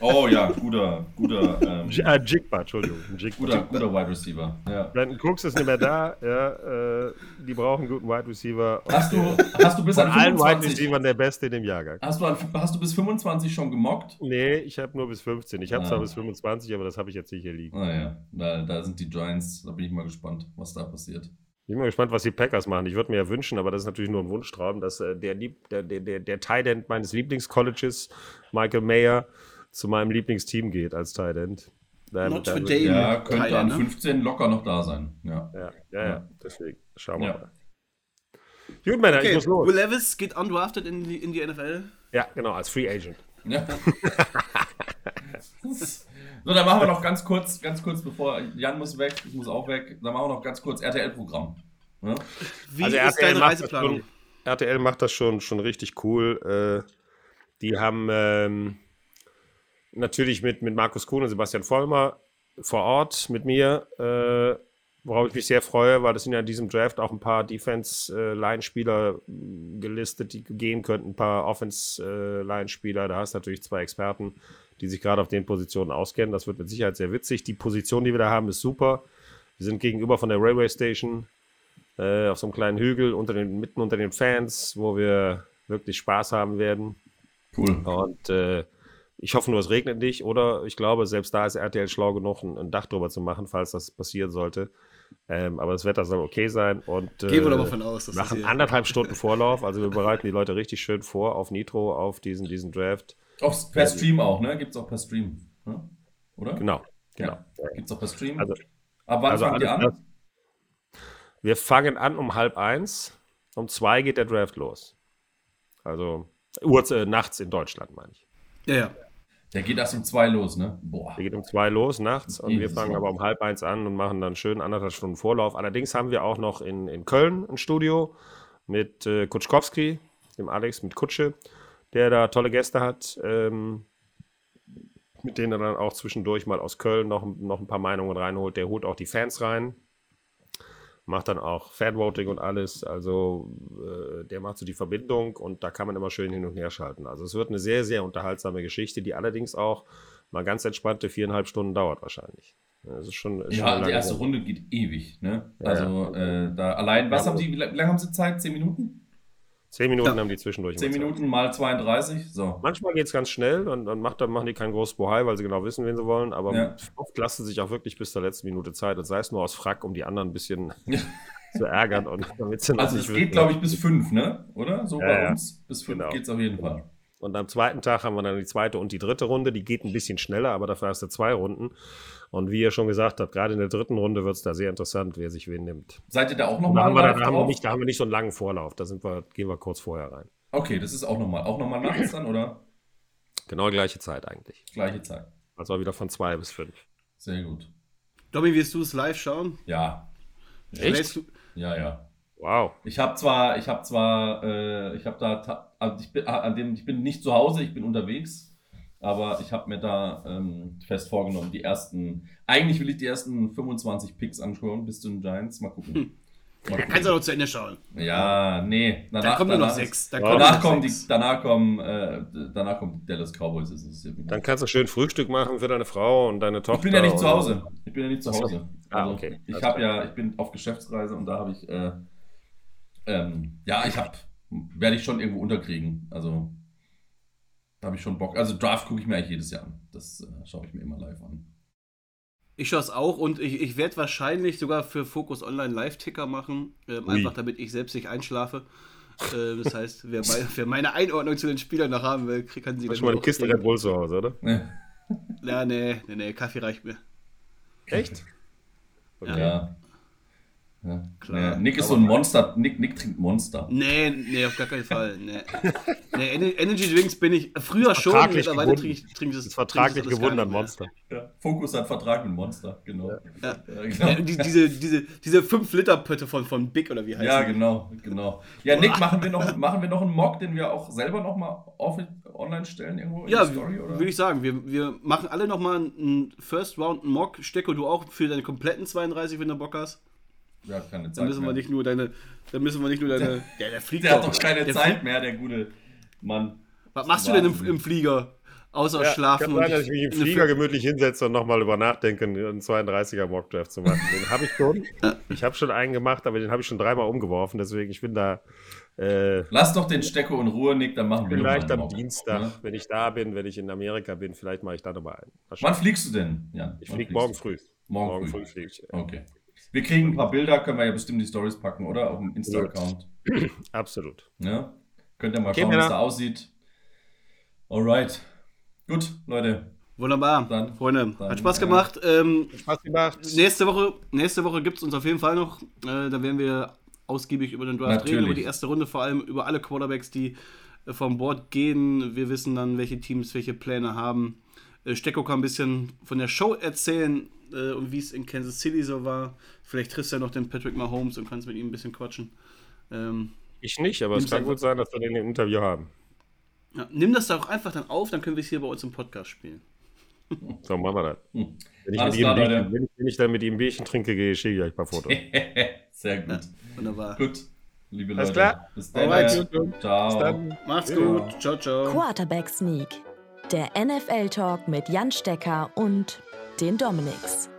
Speaker 3: Oh ja, guter, guter, ähm,
Speaker 2: Äh, Jigba, Entschuldigung. Jigba.
Speaker 3: guter, guter Wide Receiver. Ja.
Speaker 2: Brandon Cooks ist nicht mehr da. Ja, äh, die brauchen einen guten Wide Receiver.
Speaker 3: Hast du, hast du bis
Speaker 2: Von
Speaker 3: an
Speaker 2: allen Wide
Speaker 3: 25,
Speaker 2: Receivern der Beste in dem Jahrgang.
Speaker 3: hast du, an, hast du bis 25 schon gemockt?
Speaker 2: Nee, ich habe nur bis 15. Ich habe zwar
Speaker 3: Ah.
Speaker 2: bis 25, aber das habe ich jetzt nicht hier liegen.
Speaker 3: Naja, da, da sind die Giants, da bin ich mal gespannt, was da passiert.
Speaker 2: Ich bin mal gespannt, was die Packers machen. Ich würde mir ja wünschen, aber das ist natürlich nur ein Wunschtraum, dass äh, der, Lieb- der, der, der, der Tight End meines Lieblingscolleges, Michael Mayer, zu meinem Lieblingsteam geht als Tight End. Da-
Speaker 1: Not
Speaker 2: da
Speaker 1: for
Speaker 2: würde-
Speaker 1: Dame.
Speaker 3: Ja, könnte
Speaker 1: Teile,
Speaker 3: an
Speaker 1: ne?
Speaker 3: 15 locker noch da sein. Ja.
Speaker 2: Ja, ja, ja, deswegen. Schauen wir
Speaker 3: Ja.
Speaker 2: mal. Gut, Männer, ich
Speaker 1: Okay,
Speaker 2: muss los.
Speaker 1: Will Levis geht undrafted in die, in die NFL.
Speaker 2: Ja, genau, als Free Agent.
Speaker 3: Ja. [LAUGHS] so, dann machen wir noch ganz kurz, ganz kurz, bevor Jan muss weg, ich muss auch weg, dann machen wir noch ganz kurz RTL-Programm. Ja?
Speaker 1: Wie
Speaker 2: Also
Speaker 1: ist
Speaker 2: RTL
Speaker 1: deine Reiseplanung?
Speaker 2: schon, RTL macht das schon, schon richtig cool. Äh, die haben ähm, natürlich mit, mit Markus Kuhn und Sebastian Vollmer vor Ort mit mir, äh, worauf ich mich sehr freue, weil das sind ja in diesem Draft auch ein paar Defense-Line-Spieler gelistet, die gehen könnten, ein paar Offense-Line-Spieler. Da hast du natürlich zwei Experten, die sich gerade auf den Positionen auskennen. Das wird mit Sicherheit sehr witzig. Die Position, die wir da haben, ist super. Wir sind gegenüber von der Railway Station äh, auf so einem kleinen Hügel unter den, mitten unter den Fans, wo wir wirklich Spaß haben werden.
Speaker 3: Cool.
Speaker 2: Und äh, ich hoffe nur, es regnet nicht. Oder ich glaube, selbst da ist RTL schlau genug, ein, ein Dach drüber zu machen, falls das passieren sollte. Ähm, aber das Wetter soll okay sein. Und, äh,
Speaker 1: Gehen wir doch mal von aus, dass das
Speaker 2: machen
Speaker 1: hier-
Speaker 2: anderthalb [LAUGHS] Stunden Vorlauf. Also wir bereiten die Leute richtig schön vor auf Nitro, auf diesen, diesen Draft.
Speaker 3: Auch per Stream auch, ne? Gibt's auch per Stream. Ne? Oder?
Speaker 2: Genau, genau.
Speaker 3: Ja. Gibt's auch per Stream.
Speaker 2: Also-
Speaker 3: Ab wann
Speaker 2: also
Speaker 3: fangt ihr an?
Speaker 2: Wir fangen an um halb eins. Um zwei geht der Draft los. Also Uhr, äh, nachts in Deutschland, meine ich.
Speaker 1: Ja, ja.
Speaker 3: Der geht erst um zwei los, ne? Boah.
Speaker 2: Der geht um zwei los nachts und wir
Speaker 3: Jesus.
Speaker 2: fangen aber um halb eins an und machen dann schön anderthalb Stunden Vorlauf. Allerdings haben wir auch noch in, in Köln ein Studio mit äh, Kutschkowski, dem Alex, mit Kutsche, der da tolle Gäste hat, ähm, mit denen er dann auch zwischendurch mal aus Köln noch, noch ein paar Meinungen reinholt. Der holt auch die Fans rein, macht dann auch Fanvoting und alles. Also äh, der macht so die Verbindung und da kann man immer schön hin und her schalten. Also es wird eine sehr, sehr unterhaltsame Geschichte, die allerdings auch mal ganz entspannte viereinhalb Stunden dauert wahrscheinlich. Das ist schon, ist schon
Speaker 3: Ja,
Speaker 2: eine
Speaker 3: die
Speaker 2: lange
Speaker 3: erste. Runde geht ewig, ne?
Speaker 2: Ja,
Speaker 3: Also, äh, da allein, was
Speaker 2: Ja,
Speaker 3: haben Sie, wie lange haben Sie Zeit? Zehn Minuten?
Speaker 2: Zehn Minuten
Speaker 1: Ja.
Speaker 2: haben die zwischendurch.
Speaker 3: 10
Speaker 2: immer Zeit.
Speaker 3: Minuten mal 32. So.
Speaker 2: Manchmal geht es ganz schnell und dann macht, dann machen die kein großes Bohai, weil sie genau wissen, wen sie wollen. Aber
Speaker 3: Ja.
Speaker 2: oft lassen sie sich auch wirklich bis zur letzten Minute Zeit. Und sei es nur aus Frack, um die anderen ein bisschen [LAUGHS] zu ärgern. Und [LAUGHS] damit sie
Speaker 3: Also es geht, glaube ich, bis 5, ne? Oder? So
Speaker 2: Ja,
Speaker 3: bei uns. Bis 5
Speaker 2: Genau.
Speaker 3: geht es auf jeden Fall.
Speaker 2: Und am zweiten Tag haben wir dann die zweite und die dritte Runde. Die geht ein bisschen schneller, aber dafür hast du zwei Runden. Und wie ihr schon gesagt habt, gerade in der dritten Runde wird es da sehr interessant, wer sich wen nimmt.
Speaker 3: Seid ihr da auch
Speaker 2: da
Speaker 3: nochmal live
Speaker 2: da, haben wir nicht, da haben wir nicht so einen langen Vorlauf. Da sind wir, gehen wir kurz vorher rein.
Speaker 3: Okay, das ist auch nochmal. Auch nochmal nachts dann, oder?
Speaker 2: Genau gleiche Zeit eigentlich.
Speaker 3: Gleiche Zeit.
Speaker 2: Also wieder von zwei bis fünf.
Speaker 3: Sehr gut.
Speaker 1: Domi, wirst du es live schauen?
Speaker 3: Ja.
Speaker 2: Echt?
Speaker 1: Du,
Speaker 3: Ja, ja.
Speaker 2: Wow.
Speaker 3: Ich habe zwar, ich habe zwar, äh, ich habe da, also ich bin, an dem, ich bin nicht zu Hause, ich bin unterwegs, aber ich habe mir da ähm, fest vorgenommen, die ersten, eigentlich will ich die ersten 25 Picks anschauen bis zu den Giants, mal gucken. Mal
Speaker 1: da
Speaker 3: gucken.
Speaker 1: kannst du auch noch zu Ende schauen.
Speaker 3: Ja, nee.
Speaker 1: Da kommen nur noch
Speaker 3: danach
Speaker 1: sechs. Da kommen
Speaker 3: Danach
Speaker 1: noch
Speaker 3: kommen, die,
Speaker 1: sechs.
Speaker 3: danach kommen, äh, danach kommen die Dallas Cowboys.
Speaker 2: Dann kannst du schön Frühstück machen für deine Frau und deine Tochter.
Speaker 3: Ich bin ja nicht zu Hause. Ich bin ja nicht zu. Hause.
Speaker 2: Ah,
Speaker 3: Also,
Speaker 2: okay.
Speaker 3: Ich ja, ich bin auf Geschäftsreise und da habe ich, äh, ähm, ja, ich habe, werde ich schon irgendwo unterkriegen. Also da habe ich schon Bock. Also Draft gucke ich mir eigentlich jedes Jahr an. Das äh, schaue ich mir immer live an.
Speaker 1: Ich schaue es auch und ich, ich werde wahrscheinlich sogar für Focus Online Live-Ticker machen, ähm, einfach damit ich selbst nicht einschlafe. Äh, das heißt, wer, bei, wer meine Einordnung zu den Spielern noch haben will, kann sie
Speaker 2: Hast du mal eine Kiste. Red Bull zu Hause, oder?
Speaker 1: Ja, nee, nee, nee, Kaffee reicht mir.
Speaker 2: Echt? Okay.
Speaker 3: Ja. Ja.
Speaker 1: Klar.
Speaker 3: Ja, Nick ist so ein Monster. Nick, Nick trinkt Monster.
Speaker 1: Nee, nee, auf gar keinen Fall. Nee. nee Ener- Energy Drinks bin ich früher schon,
Speaker 2: vertraglich
Speaker 1: mittlerweile trinke ich, trinke ich
Speaker 2: Das vertraglich
Speaker 1: gar
Speaker 2: an. Monster.
Speaker 3: Ja. Fokus hat Vertrag mit Monster, genau.
Speaker 1: Ja.
Speaker 3: Ja, genau.
Speaker 1: Ja, die, diese, diese, diese 5-Liter-Pötte von, von Big oder wie heißt
Speaker 3: Ja,
Speaker 1: die?
Speaker 3: genau, genau. Ja, Nick, machen wir noch, machen wir noch einen Mock, den wir auch selber nochmal online stellen irgendwo in
Speaker 1: Ja,
Speaker 3: die Story, oder?
Speaker 1: würde ich sagen. Wir, wir machen alle nochmal einen First Round Mock. Stecko, du auch für deine kompletten 32, wenn du Bock hast.
Speaker 3: Der hat keine Zeit
Speaker 1: Dann müssen wir
Speaker 3: mehr.
Speaker 1: nicht nur deine. Dann müssen wir nicht nur deine. Ja, der fliegt
Speaker 3: Der hat doch keine
Speaker 1: Der
Speaker 3: Zeit
Speaker 1: fliegt-
Speaker 3: mehr, der gute Mann.
Speaker 1: Was machst du denn im, im Flieger? Außer
Speaker 2: Ja,
Speaker 1: schlafen
Speaker 2: kann
Speaker 1: und.
Speaker 2: sein, dass ich mich im Flieger gemütlich hinsetze und nochmal über nachdenke, einen 32er Mockdraft zu machen. Den habe ich schon. [LAUGHS] Ich habe schon einen gemacht, aber den habe ich schon dreimal umgeworfen. Deswegen, ich bin da äh,
Speaker 3: Lass doch den Stecko in Ruhe, Nick, dann machen wir
Speaker 2: vielleicht am
Speaker 3: Mock,
Speaker 2: Dienstag,
Speaker 3: ne?
Speaker 2: wenn ich da bin, wenn ich in Amerika bin, vielleicht mache ich da nochmal einen.
Speaker 3: Wann fliegst du denn? Jan?
Speaker 2: Ich fliege morgen früh.
Speaker 3: Morgen, früh.
Speaker 2: fliege ich.
Speaker 3: Okay. Wir kriegen ein paar Bilder, können wir ja bestimmt die Stories packen, oder? Auf dem Insta-Account.
Speaker 2: Absolut.
Speaker 3: Ja? Könnt ihr mal
Speaker 2: Okay,
Speaker 3: schauen, wie es da aussieht. Alright. Gut, Leute.
Speaker 1: Wunderbar.
Speaker 3: Dann-
Speaker 1: Freunde,
Speaker 3: dann,
Speaker 1: hat Spaß
Speaker 3: äh,
Speaker 1: gemacht. Ähm,
Speaker 2: Spaß gemacht.
Speaker 1: nächste Woche, nächste Woche gibt es uns auf jeden Fall noch. Äh, da werden wir ausgiebig über den Draft
Speaker 3: Natürlich.
Speaker 1: reden, über die erste Runde, vor allem über alle Quarterbacks, die äh, vom Board gehen. Wir wissen dann, welche Teams welche Pläne haben. Äh, Stecko kann ein bisschen von der Show erzählen äh, und wie es in Kansas City so war. Vielleicht triffst du ja noch den Patrick Mahomes und kannst mit ihm ein bisschen quatschen. Ähm,
Speaker 2: Ich nicht, aber es kann gut sein, dass wir den im Interview haben.
Speaker 1: ja, nimm das doch einfach dann auf, dann können wir es hier bei uns im Podcast spielen. [LAUGHS]
Speaker 2: So machen wir das.
Speaker 3: Hm.
Speaker 2: Wenn ich, ihm
Speaker 3: klar,
Speaker 2: Bierchen, wenn, ich, wenn ich dann mit ihm ein Bierchen trinke, gehe, schicke ich euch ein paar Fotos. [LAUGHS]
Speaker 3: Sehr gut.
Speaker 1: Wunderbar.
Speaker 3: Gut, liebe
Speaker 2: Alles
Speaker 3: Leute.
Speaker 2: klar.
Speaker 3: Bis dann.
Speaker 2: Alright, gut.
Speaker 3: Ciao.
Speaker 2: Bis dann.
Speaker 1: Macht's
Speaker 3: Ja.
Speaker 1: gut. Ciao, ciao.
Speaker 4: Quarterback Sneak, der NFL Talk mit Jan Stecker und den Dominics.